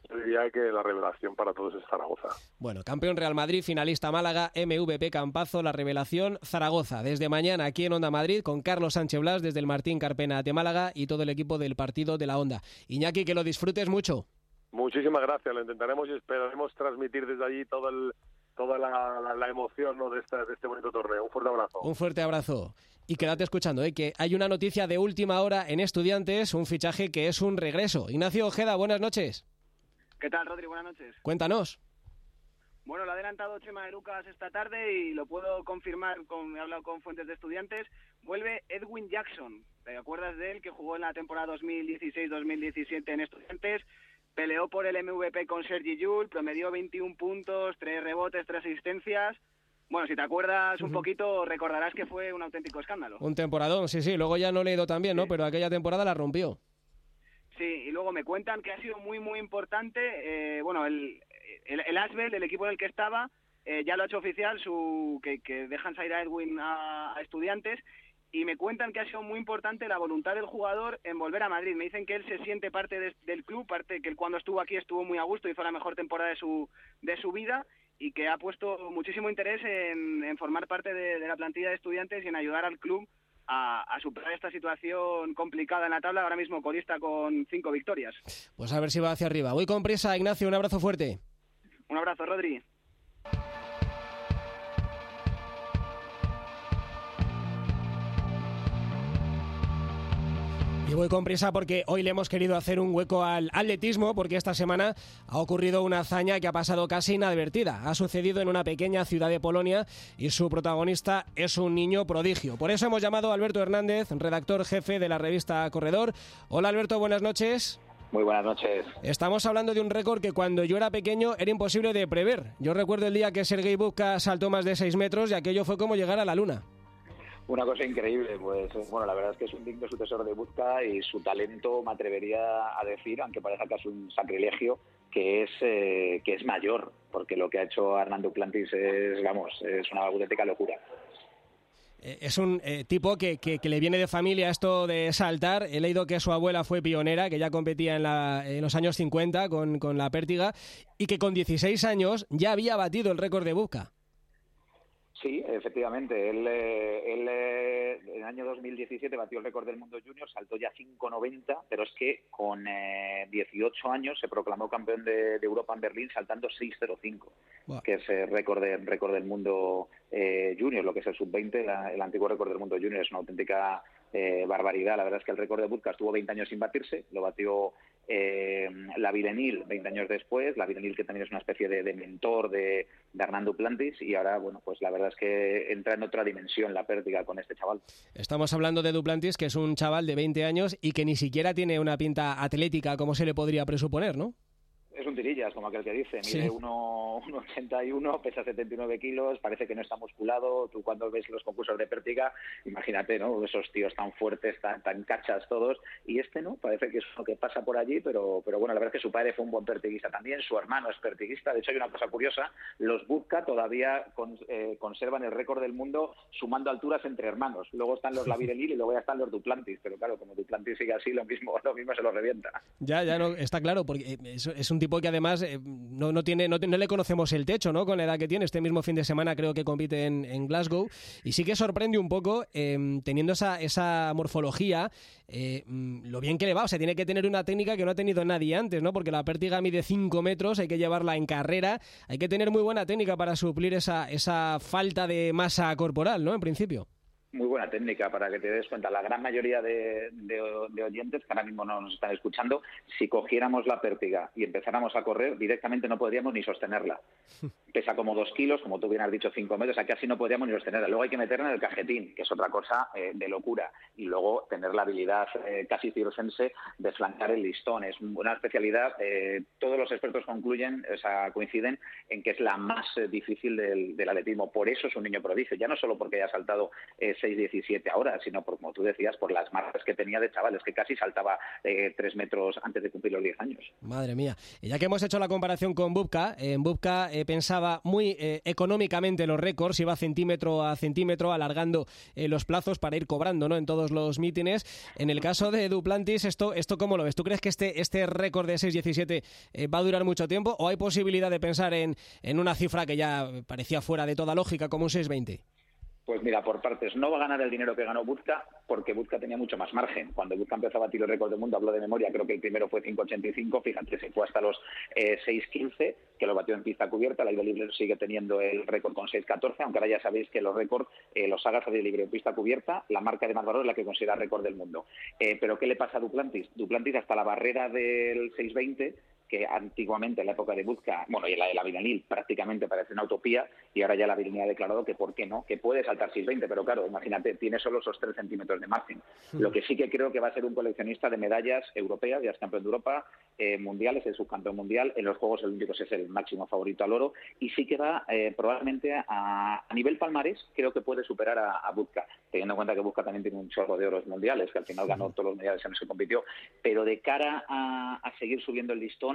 yo diría que la revelación para todos es Zaragoza. Bueno, campeón Real Madrid, finalista Málaga, MVP Campazo, la revelación Zaragoza. Desde mañana aquí en Onda Madrid con Carlos Sánchez Blas desde el Martín Carpena de Málaga y todo el equipo del partido de la Onda. Iñaki, que lo disfrutes mucho. Muchísimas gracias, lo intentaremos y esperaremos transmitir desde allí todo el, toda la, la, la emoción ¿no? de, este, de este bonito torneo. Un fuerte abrazo. Un fuerte abrazo. Y quédate escuchando, ¿eh? que hay una noticia de última hora en Estudiantes, un fichaje que es un regreso. Ignacio Ojeda, buenas noches. ¿Qué tal, Rodri? Buenas noches. Cuéntanos. Bueno, lo ha adelantado Chema de Lucas esta tarde y lo puedo confirmar, con, he hablado con fuentes de estudiantes. Vuelve Edwin Jackson. ¿Te acuerdas de él que jugó en la temporada 2016-2017 en estudiantes? Peleó por el MVP con Sergi Yul, promedió 21 puntos, 3 rebotes, 3 asistencias. Bueno, si te acuerdas un poquito, recordarás que fue un auténtico escándalo. Un temporadón, sí, sí. Luego ya no le he ido tan bien, ¿no? Pero aquella temporada la rompió. Sí, y luego me cuentan que ha sido muy, muy importante. Eh, bueno, el, el, el Asbel, el equipo del que estaba, eh, ya lo ha hecho oficial, su, que, que dejan salir a Edwin a, estudiantes. Y me cuentan que ha sido muy importante la voluntad del jugador en volver a Madrid. Me dicen que él se siente parte de, del club, parte que él cuando estuvo aquí estuvo muy a gusto, hizo la mejor temporada de su, de su vida y que ha puesto muchísimo interés en, en formar parte de, la plantilla de estudiantes y en ayudar al club a, a, superar esta situación complicada en la tabla, ahora mismo colista con cinco victorias. Pues a ver si va hacia arriba. Voy con prisa, Ignacio, un abrazo fuerte. Un abrazo, Rodri. Y voy con prisa porque hoy le hemos querido hacer un hueco al atletismo porque esta semana ha ocurrido una hazaña que ha pasado casi inadvertida. Ha sucedido en una pequeña ciudad de Polonia y su protagonista es un niño prodigio. Por eso hemos llamado a Alberto Hernández, redactor jefe de la revista Corredor. Hola Alberto, buenas noches. Muy buenas noches. Estamos hablando de un récord que cuando yo era pequeño era imposible de prever. Yo recuerdo el día que Sergei Bubka saltó más de 6 metros y aquello fue como llegar a la luna. Una cosa increíble, pues bueno, la verdad es que es un digno sucesor de Buzka y su talento me atrevería a decir, aunque parezca es un sacrilegio, que es eh, que es mayor, porque lo que ha hecho Hernando Plantis es, vamos, es una auténtica locura es un eh, tipo que, que, le viene de familia esto de saltar. He leído que su abuela fue pionera, que ya competía en, la, en los años 50 con, la pértiga y que con 16 años ya había batido el récord de Buca. Sí, efectivamente. Él, eh, él eh, en el año 2017 batió el récord del mundo junior, saltó ya 5.90, pero es que con eh, 18 años se proclamó campeón de, de, Europa en Berlín saltando 6.05, wow. que es el récord, de, récord del mundo eh, junior, lo que es el sub-20, el antiguo récord del mundo junior. Es una auténtica eh, barbaridad. La verdad es que el récord de Budka estuvo 20 años sin batirse, lo batió eh, la Virenil 20 años después, la Virenil que también es una especie de, de mentor de, de, Hernando Plantis y ahora, bueno, pues la verdad es que entra en otra dimensión la pérdida con este chaval. Estamos hablando de Duplantis, que es un chaval de 20 años y que ni siquiera tiene una pinta atlética como se le podría presuponer, ¿no? Es un tirillas, como aquel que dice. Mide 1,81, sí. pesa 79 kilos, parece que no está musculado. Tú cuando ves los concursos de pértiga, imagínate, ¿no? Esos tíos tan fuertes, tan, tan cachas todos. Y este, ¿no? Parece que es lo que pasa por allí, pero, pero bueno, la verdad es que su padre fue un buen pertiguista también, su hermano es pertiguista. De hecho, hay una cosa curiosa, los Budka todavía con, eh, conservan el récord del mundo sumando alturas entre hermanos. Luego están los Lavirelil y luego ya están los Duplantis. Pero claro, como Duplantis sigue así, lo mismo, lo mismo se lo revienta. Ya, ya no, está claro, porque es, es un tipo que además eh, no, no, tiene, no, no, le conocemos el techo, ¿no? Con la edad que tiene. Este mismo fin de semana creo que compite en, en Glasgow. Y sí que sorprende un poco, eh, teniendo esa, esa morfología, eh, lo bien que le va. O sea, tiene que tener una técnica que no ha tenido nadie antes, ¿no? Porque la pértiga mide 5 metros, hay que llevarla en carrera. Hay que tener muy buena técnica para suplir esa, esa falta de masa corporal, ¿no? En principio muy buena técnica para que te des cuenta. La gran mayoría de, de, de, oyentes que ahora mismo no nos están escuchando, si cogiéramos la pértiga y empezáramos a correr, directamente no podríamos ni sostenerla. Pesa como dos kilos, como tú bien has dicho, cinco metros, aquí así no podríamos ni sostenerla. Luego hay que meterla en el cajetín, que es otra cosa eh, de locura. Y luego tener la habilidad eh, casi circense de flancar el listón. Es una especialidad, eh, todos los expertos concluyen, o sea, coinciden en que es la más difícil del, del, atletismo. Por eso es un niño prodigio, ya no solo porque haya saltado 6-17 ahora, sino por, como tú decías, por las marcas que tenía de chavales, que casi saltaba eh, 3 metros antes de cumplir los 10 años. Madre mía. Ya que hemos hecho la comparación con Bubka, en Bubka eh, pensaba muy eh, económicamente los récords, iba centímetro a centímetro alargando eh, los plazos para ir cobrando ¿no? en todos los mítines. En el caso de Duplantis, ¿esto, esto cómo lo ves? ¿Tú crees que este, este récord de 6-17 eh, va a durar mucho tiempo o hay posibilidad de pensar en, en una cifra que ya parecía fuera de toda lógica como un 6-20? Pues mira, por partes, no va a ganar el dinero que ganó Buzka porque Buzka tenía mucho más margen. Cuando Buzka empezó a batir el récord del mundo, hablo de memoria, creo que el primero fue 5.85, fíjate, se fue hasta los eh, 6.15, que lo batió en pista cubierta, la Libre sigue teniendo el récord con 6.14, aunque ahora ya sabéis que los récords eh, los hagas de libre en pista cubierta, la marca de más valor es la que considera récord del mundo. Eh, pero ¿qué le pasa a Duplantis? Duplantis hasta la barrera del 6.20 que antiguamente en la época de Buzka, bueno, y en la de la Vilanil prácticamente parece una utopía, y ahora ya la Vilanil ha declarado que por qué no, que puede saltar 6.20, pero claro, imagínate, tiene solo esos 3 centímetros de margen. Lo que sí que creo que va a ser un coleccionista de medallas europeas, ya es campeón de Europa, eh, mundiales, es subcampeón mundial, en los Juegos Olímpicos es el máximo favorito al oro, y sí que va eh, probablemente a, a, nivel palmarés, creo que puede superar a, a Buzka, teniendo en cuenta que Buzka también tiene un chorro de oros mundiales, que al final ganó todos los mundiales en los que compitió, pero de cara a, a seguir subiendo el listón,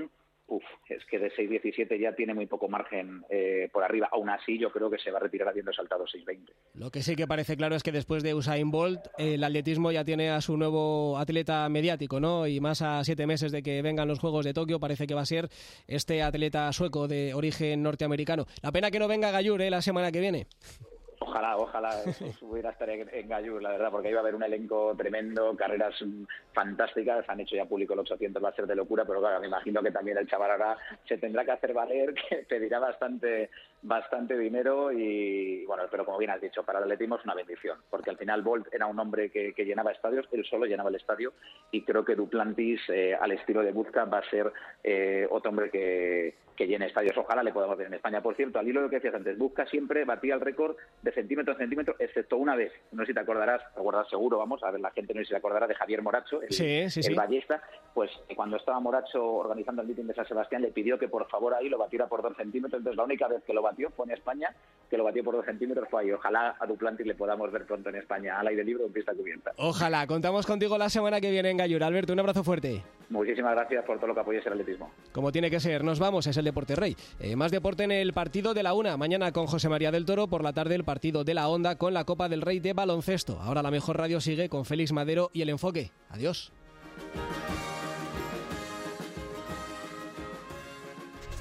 Uf, es que de 6.17 ya tiene muy poco margen eh, por arriba. Aún así, yo creo que se va a retirar habiendo saltado 6.20. Lo que sí que parece claro es que después de Usain Bolt, el atletismo ya tiene a su nuevo atleta mediático, ¿no? Y más a siete meses de que vengan los Juegos de Tokio, parece que va a ser este atleta sueco de origen norteamericano. La pena que no venga Gallur ¿eh? la semana que viene. Ojalá, ojalá hubiera estar en, Gallur, la verdad, porque iba a haber un elenco tremendo, carreras fantásticas, han hecho ya público el 800, va a ser de locura, pero claro, me imagino que también el chaval ahora se tendrá que hacer valer, que pedirá bastante bastante dinero y bueno, pero como bien has dicho, para el atletismo es una bendición, porque al final Bolt era un hombre que, que llenaba estadios, él solo llenaba el estadio y creo que Duplantis, eh, al estilo de Buzka, va a ser eh, otro hombre que, que llene estadios. Ojalá le podamos ver en España. Por cierto, al hilo de lo que decías antes, Busca siempre batía el récord de centímetro a centímetro, excepto una vez. No sé si te acordarás, te acuerdas seguro, vamos, a ver, la gente no sé si se acordará de Javier Moracho, el, sí, sí, el sí. ballesta. Pues cuando estaba Moracho organizando el mitin de San Sebastián, le pidió que por favor ahí lo batiera por dos centímetros. Entonces, la única vez que lo batió fue en España, que lo batió por dos centímetros fue ahí. Ojalá a Duplantis le podamos ver pronto en España, al aire libre o en pista cubierta. Ojalá, contamos contigo la semana que viene en Gallur. Alberto, un abrazo fuerte. Muchísimas gracias por todo lo que apoyes el atletismo. Como tiene que ser, nos vamos, es el Deporte Rey. Eh, más deporte en el partido de la una. Mañana con José María del Toro, por la tarde el partido de la Onda con la Copa del Rey de baloncesto. Ahora la mejor radio sigue con Félix Madero y el enfoque. Adiós.